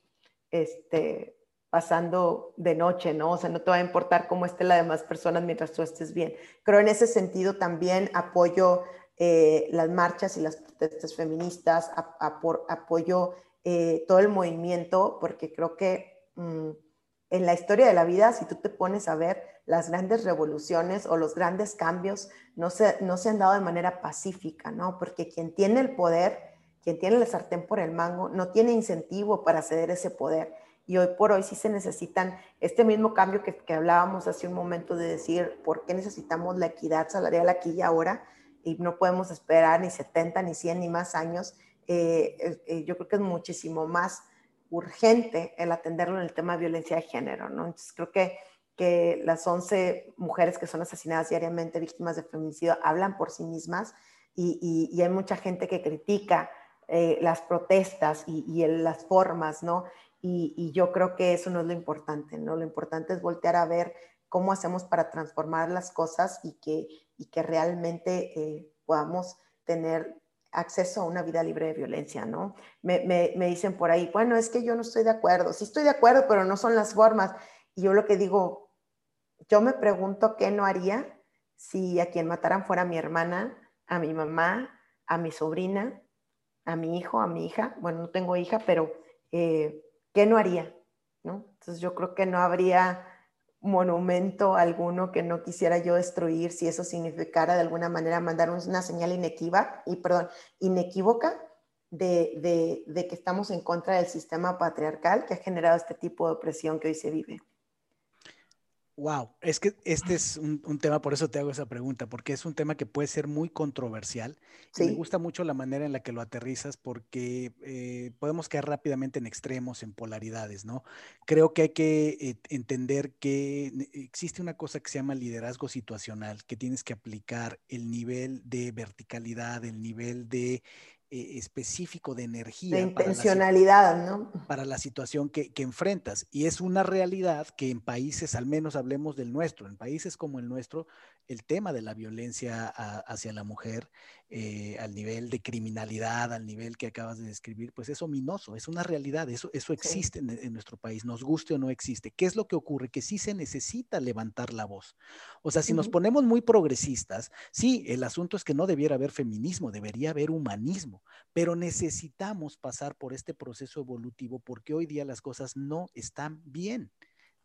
este, pasando de noche, ¿no? O sea, no te va a importar cómo esté la demás personas mientras tú estés bien. Creo en ese sentido también apoyo eh, las marchas y las protestas feministas, apoyo eh, todo el movimiento, porque creo que mm, en la historia de la vida, si tú te pones a ver, las grandes revoluciones o los grandes cambios no se, no se han dado de manera pacífica, ¿no? Porque quien tiene el poder, quien tiene el sartén por el mango, no tiene incentivo para ceder ese poder. Y hoy por hoy sí se necesitan este mismo cambio que, que hablábamos hace un momento de decir, ¿por qué necesitamos la equidad salarial aquí y ahora? Y no podemos esperar ni 70, ni 100, ni más años. Eh, eh, yo creo que es muchísimo más urgente el atenderlo en el tema de violencia de género, ¿no? Entonces creo que, que las 11 mujeres que son asesinadas diariamente víctimas de feminicidio hablan por sí mismas y, y, hay mucha gente que critica eh, las protestas y, y las formas, ¿no? Y, y, yo creo que eso no es lo importante, ¿no? Lo importante es voltear a ver cómo hacemos para transformar las cosas y que, y que realmente eh, podamos tener acceso a una vida libre de violencia, ¿no? Me, me, dicen por ahí, bueno, es que yo no estoy de acuerdo, sí estoy de acuerdo, pero no son las formas. Y yo lo que digo, yo me pregunto qué no haría si a quien mataran fuera mi hermana, a mi mamá, a mi sobrina, a mi hijo, a mi hija, bueno, no tengo hija, pero eh, ¿qué no haría? ¿no? Entonces yo creo que no habría monumento alguno que no quisiera yo destruir si eso significara de alguna manera mandar una señal inequívoca, y, perdón, inequívoca de, de, que estamos en contra del sistema patriarcal que ha generado este tipo de opresión que hoy se vive. Wow, es que este es un, tema, por eso te hago esa pregunta, porque es un tema que puede ser muy controversial. me gusta mucho la manera en la que lo aterrizas, porque eh, podemos caer rápidamente en extremos, en polaridades, ¿no? Creo que hay que eh, entender que existe una cosa que se llama liderazgo situacional, que tienes que aplicar el nivel de verticalidad, el nivel de eh, específico de energía. De intencionalidad, para ¿no? Para la situación que, enfrentas. Y es una realidad que en países, al menos hablemos del nuestro, en países como el nuestro, el tema de la violencia hacia la mujer, eh, al nivel de criminalidad, al nivel que acabas de describir, pues es ominoso, es una realidad, eso, eso existe en, nuestro país, nos guste o no existe. ¿Qué es lo que ocurre? Que sí se necesita levantar la voz. O sea, si nos ponemos muy progresistas, sí, el asunto es que no debiera haber feminismo, debería haber humanismo pero necesitamos pasar por este proceso evolutivo porque hoy día las cosas no están bien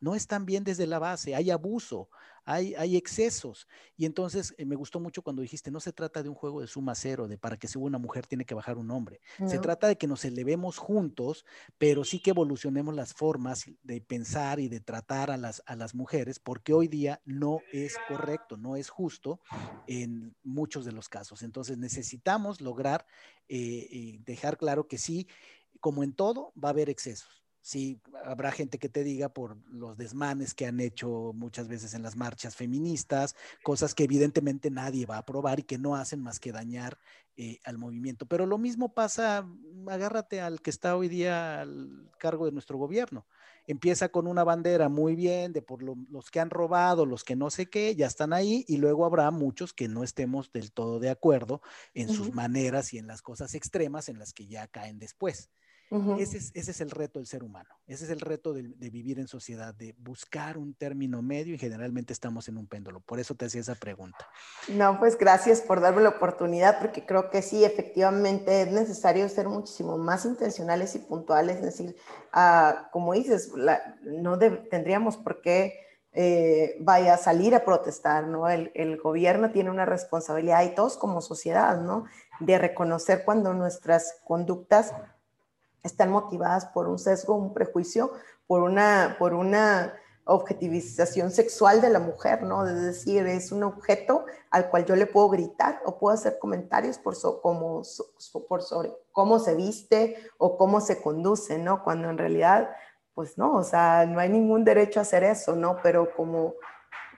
no están bien desde la base, hay abuso, hay, hay excesos. Y entonces eh, me gustó mucho cuando dijiste, no se trata de un juego de suma cero, de para que suba una mujer tiene que bajar un hombre. Se trata de que nos elevemos juntos, pero sí que evolucionemos las formas de pensar y de tratar a las, a las mujeres, porque hoy día no es correcto, no es justo en muchos de los casos. Entonces necesitamos lograr eh, eh, dejar claro que sí, como en todo, va a haber excesos Sí, habrá gente que te diga por los desmanes que han hecho muchas veces en las marchas feministas, cosas que evidentemente nadie va a aprobar y que no hacen más que dañar eh, al movimiento. Pero lo mismo pasa, mm, agárrate al que está hoy día al cargo de nuestro gobierno. Empieza con una bandera muy bien de por los que han robado, los que no sé qué, ya están ahí y luego habrá muchos que no estemos del todo de acuerdo en sus maneras y en las cosas extremas en las que ya caen después ese, es, ese, es, el reto del ser humano, ese es el reto de, vivir en sociedad, de buscar un término medio y generalmente estamos en un péndulo. Por eso te hacía esa pregunta. No, pues gracias por darme la oportunidad, porque creo que sí, efectivamente es necesario ser muchísimo más intencionales y puntuales, es decir, uh, como dices, no tendríamos por qué eh, vaya a salir a protestar, ¿no? El, el, gobierno tiene una responsabilidad y todos como sociedad, ¿no? De reconocer cuando nuestras conductas están motivadas por un sesgo, un prejuicio, por una, por una objetivización sexual de la mujer, ¿no? Es decir, es un objeto al cual yo le puedo gritar o puedo hacer comentarios por, como, por sobre cómo se viste o cómo se conduce, ¿no? Cuando en realidad, pues no, o sea, no hay ningún derecho a hacer eso, ¿no? Pero como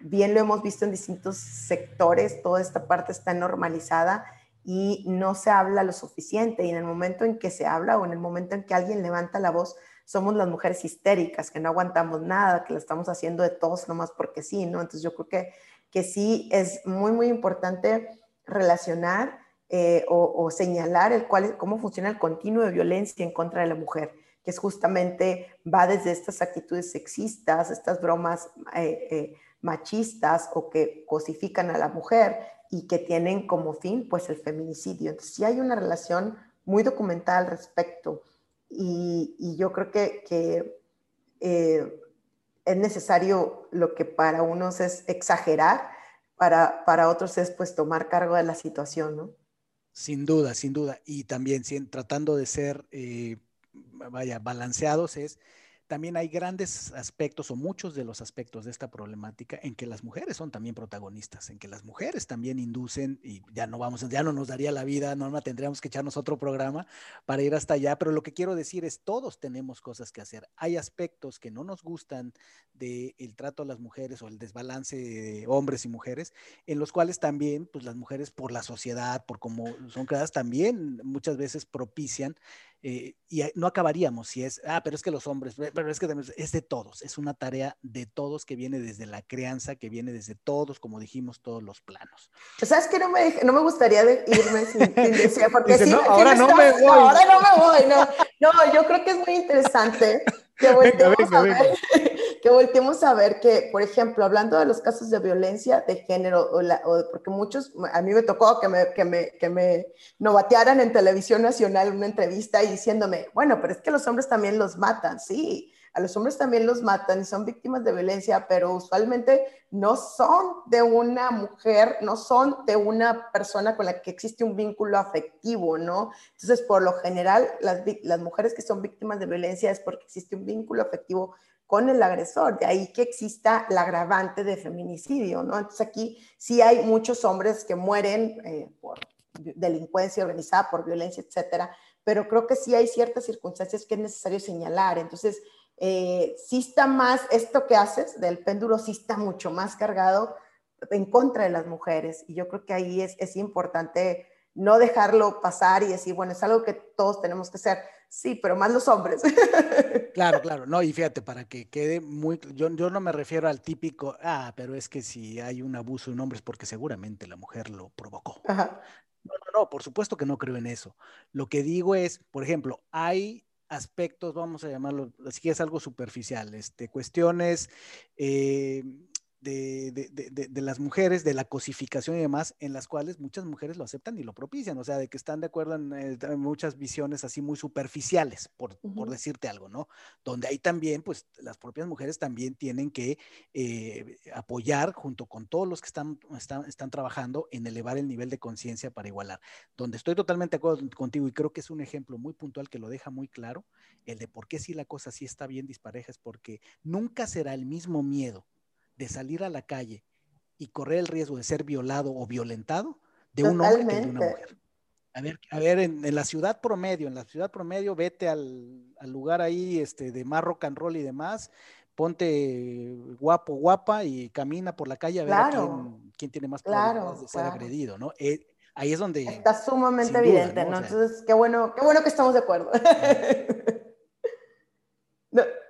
bien lo hemos visto en distintos sectores, toda esta parte está normalizada y no se habla lo suficiente. Y en el momento en que se habla o en el momento en que alguien levanta la voz, somos las mujeres histéricas, que no aguantamos nada, que lo estamos haciendo de todos nomás porque sí, ¿no? Entonces yo creo que, que sí es muy, muy importante relacionar eh, o, señalar el cual, cómo funciona el continuo de violencia en contra de la mujer, que es justamente, va desde estas actitudes sexistas, estas bromas eh, eh, machistas o que cosifican a la mujer, y que tienen como fin pues el feminicidio. Entonces sí hay una relación muy documentada al respecto y, yo creo que, que eh, es necesario lo que para unos es exagerar, para, para otros es pues tomar cargo de la situación, ¿no? Sin duda, sin duda. Y también tratando de ser, eh, vaya, balanceados es también hay grandes aspectos o muchos de los aspectos de esta problemática en que las mujeres son también protagonistas, en que las mujeres también inducen y ya no vamos, ya no nos daría la vida, Norma, tendríamos que echarnos otro programa para ir hasta allá, pero lo que quiero decir es todos tenemos cosas que hacer. Hay aspectos que no nos gustan del trato a las mujeres o el desbalance de hombres y mujeres, en los cuales también pues las mujeres por la sociedad, por cómo son creadas, también muchas veces propician eh, y no acabaríamos si es, ah, pero es que los hombres, pero es que es de todos, es una tarea de todos que viene desde la crianza, que viene desde todos, como dijimos, todos los planos. ¿Sabes que no me, no me gustaría irme sin, decir, porque no, ahora no me voy. ahora no me voy, no, no, yo creo que es muy interesante que volteemos, a ver, que a ver que, por ejemplo, hablando de los casos de violencia de género, o, porque muchos, a mí me tocó que me, que me, que me novatearan en televisión nacional una entrevista y diciéndome, bueno, pero es que los hombres también los matan, sí, a los hombres también los matan y son víctimas de violencia, pero usualmente no son de una mujer, no son de una persona con la que existe un vínculo afectivo, ¿no? Entonces, por lo general, las, las mujeres que son víctimas de violencia es porque existe un vínculo afectivo con el agresor, de ahí que exista la agravante de feminicidio, ¿no? Entonces aquí sí hay muchos hombres que mueren eh, por delincuencia organizada, por violencia, etcétera, pero creo que sí hay ciertas circunstancias que es necesario señalar. Entonces, eh, sí está más, esto que haces del péndulo sí está mucho más cargado en contra de las mujeres. Y yo creo que ahí es, es importante no dejarlo pasar y decir, bueno, es algo que todos tenemos que hacer. Sí, pero más los hombres. Claro, claro, no, y fíjate, para que quede muy, yo, yo no me refiero al típico, ah, pero es que si hay un abuso en hombres, porque seguramente la mujer lo provocó. Ajá. No, no, no, por supuesto que no creo en eso. Lo que digo es, por ejemplo, hay aspectos, vamos a llamarlo, así que es algo superficial, este, cuestiones eh, de, las mujeres, de la cosificación y demás, en las cuales muchas mujeres lo aceptan y lo propician, o sea, de que están de acuerdo en, eh, muchas visiones así muy superficiales, por, decirte algo, ¿no? Donde ahí también, pues las propias mujeres también tienen que eh, apoyar junto con todos los que están, están, están trabajando en elevar el nivel de conciencia para igualar. Donde estoy totalmente de acuerdo contigo y creo que es un ejemplo muy puntual que lo deja muy claro, el de por qué si la cosa sí está bien dispareja es porque nunca será el mismo miedo de salir a la calle y correr el riesgo de ser violado o violentado de un hombre que de una mujer. A ver, a ver en, la ciudad promedio, en la ciudad promedio, vete al, lugar ahí este, de más rock and roll y demás, ponte guapo, guapa y camina por la calle a ver quién, tiene más probabilidades de ser agredido, ¿no? Eh, ahí es donde... Está sumamente evidente, ¿no? Entonces, qué bueno, qué bueno que estamos de acuerdo.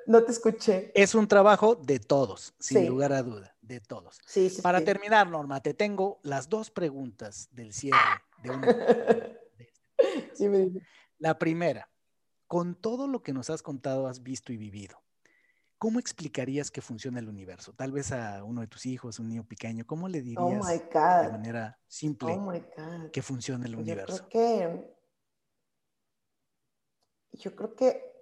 no, te escuché. Es un trabajo de todos, sin lugar a duda, de todos. Sí, sí, Para terminar, Norma, te tengo las dos preguntas del cierre de una. sí, me La primera, con todo lo que nos has contado, has visto y vivido, ¿cómo explicarías que funciona el universo? Tal vez a uno de tus hijos, un niño pequeño, ¿cómo le oh dirías de manera simple oh que funciona el universo? Yo creo que, yo creo que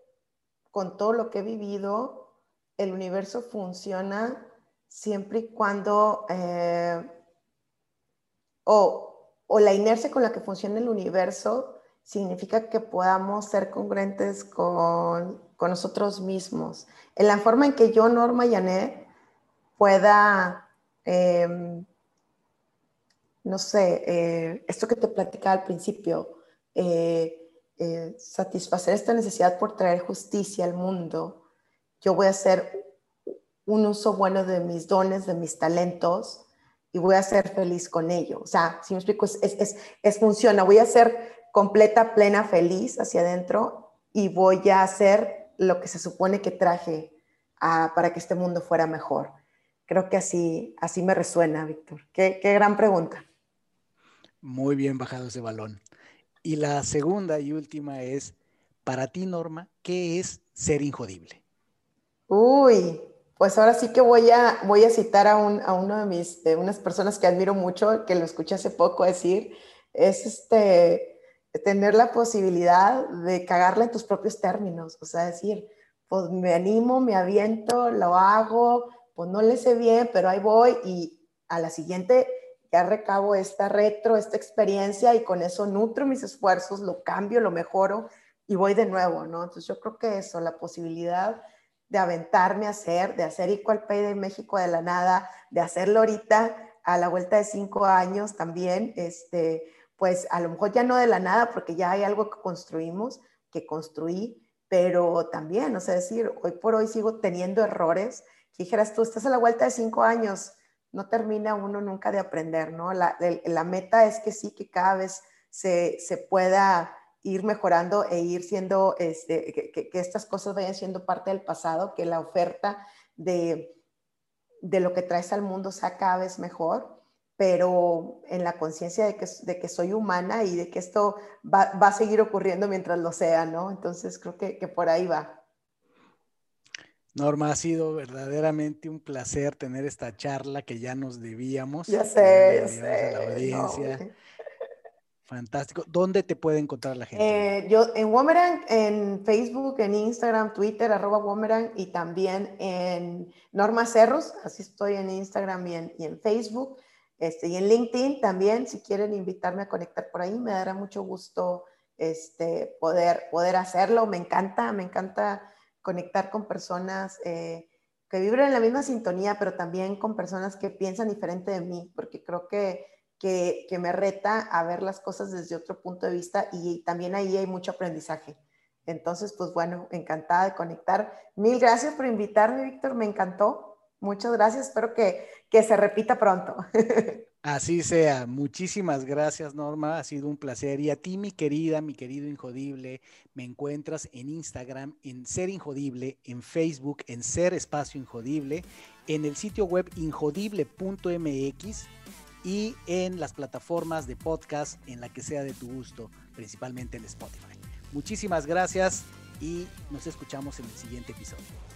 con todo lo que he vivido, el universo funciona siempre y cuando, eh, o, la inercia con la que funciona el universo significa que podamos ser congruentes con, nosotros mismos. En la forma en que yo, Norma Yanet, pueda, em, no sé, eh, esto que te platicaba al principio, eh, eh, satisfacer esta necesidad por traer justicia al mundo, yo voy a hacer un uso bueno de mis dones, de mis talentos y voy a ser feliz con ello. O sea, si me explico, es, es, es, funciona, voy a ser completa, plena, feliz hacia adentro y voy a hacer lo que se supone que traje para que este mundo fuera mejor. Creo que así, así me resuena, Víctor. Qué, qué gran pregunta. Muy bien bajado ese balón. Y la segunda y última es, para ti, Norma, ¿qué es ser injodible? Uy, pues ahora sí que voy a, voy a citar a, un, a uno de mis, de unas personas que admiro mucho, que lo escuché hace poco decir, es este, tener la posibilidad de cagarla en tus propios términos, o sea, decir, pues me animo, me aviento, lo hago, pues no le sé bien, pero ahí voy y a la siguiente ya recabo esta retro, esta experiencia y con eso nutro mis esfuerzos, lo cambio, lo mejoro y voy de nuevo, ¿no? Entonces yo creo que eso, la posibilidad de aventarme a hacer, de hacer Equal Pay de México de la nada, de hacerlo ahorita a la vuelta de cinco años también, este, pues a lo mejor ya no de la nada, porque ya hay algo que construimos, que construí, pero también, o sea, decir, hoy por hoy sigo teniendo errores, que dijeras tú, estás a la vuelta de cinco años, no termina uno nunca de aprender, ¿no? La, meta es que sí, que cada vez se, pueda ir mejorando e ir siendo, este, que, estas cosas vayan siendo parte del pasado, que la oferta de, lo que traes al mundo sea cada vez mejor, pero en la conciencia de que, de que soy humana y de que esto va, a seguir ocurriendo mientras lo sea, ¿no? Entonces creo que por ahí va. Norma, ha sido verdaderamente un placer tener esta charla que ya nos debíamos. Ya sé, ya sé. la audiencia. Fantástico. ¿Dónde te puede encontrar la gente? Eh, yo en Womerang, en Facebook, en Instagram, Twitter, arroba Womerang y también en Norma Cerros, así estoy en Instagram y en, Facebook, este, y en LinkedIn también, si quieren invitarme a conectar por ahí, me dará mucho gusto este, poder, poder hacerlo. Me encanta, me encanta conectar con personas eh, que vibran en la misma sintonía, pero también con personas que piensan diferente de mí, porque creo que que, me reta a ver las cosas desde otro punto de vista y también ahí hay mucho aprendizaje. Entonces, pues bueno, encantada de conectar. Mil gracias por invitarme, Víctor, me encantó. Muchas gracias, espero que, que se repita pronto. Así sea. Muchísimas gracias, Norma. Ha sido un placer. Y a ti, mi querida, mi querido Injodible, me encuentras en Instagram, en Ser Injodible, en Facebook, en Ser Espacio Injodible, en el sitio web injodible.mx y en las plataformas de podcast en la que sea de tu gusto, principalmente en Spotify. Muchísimas gracias y nos escuchamos en el siguiente episodio.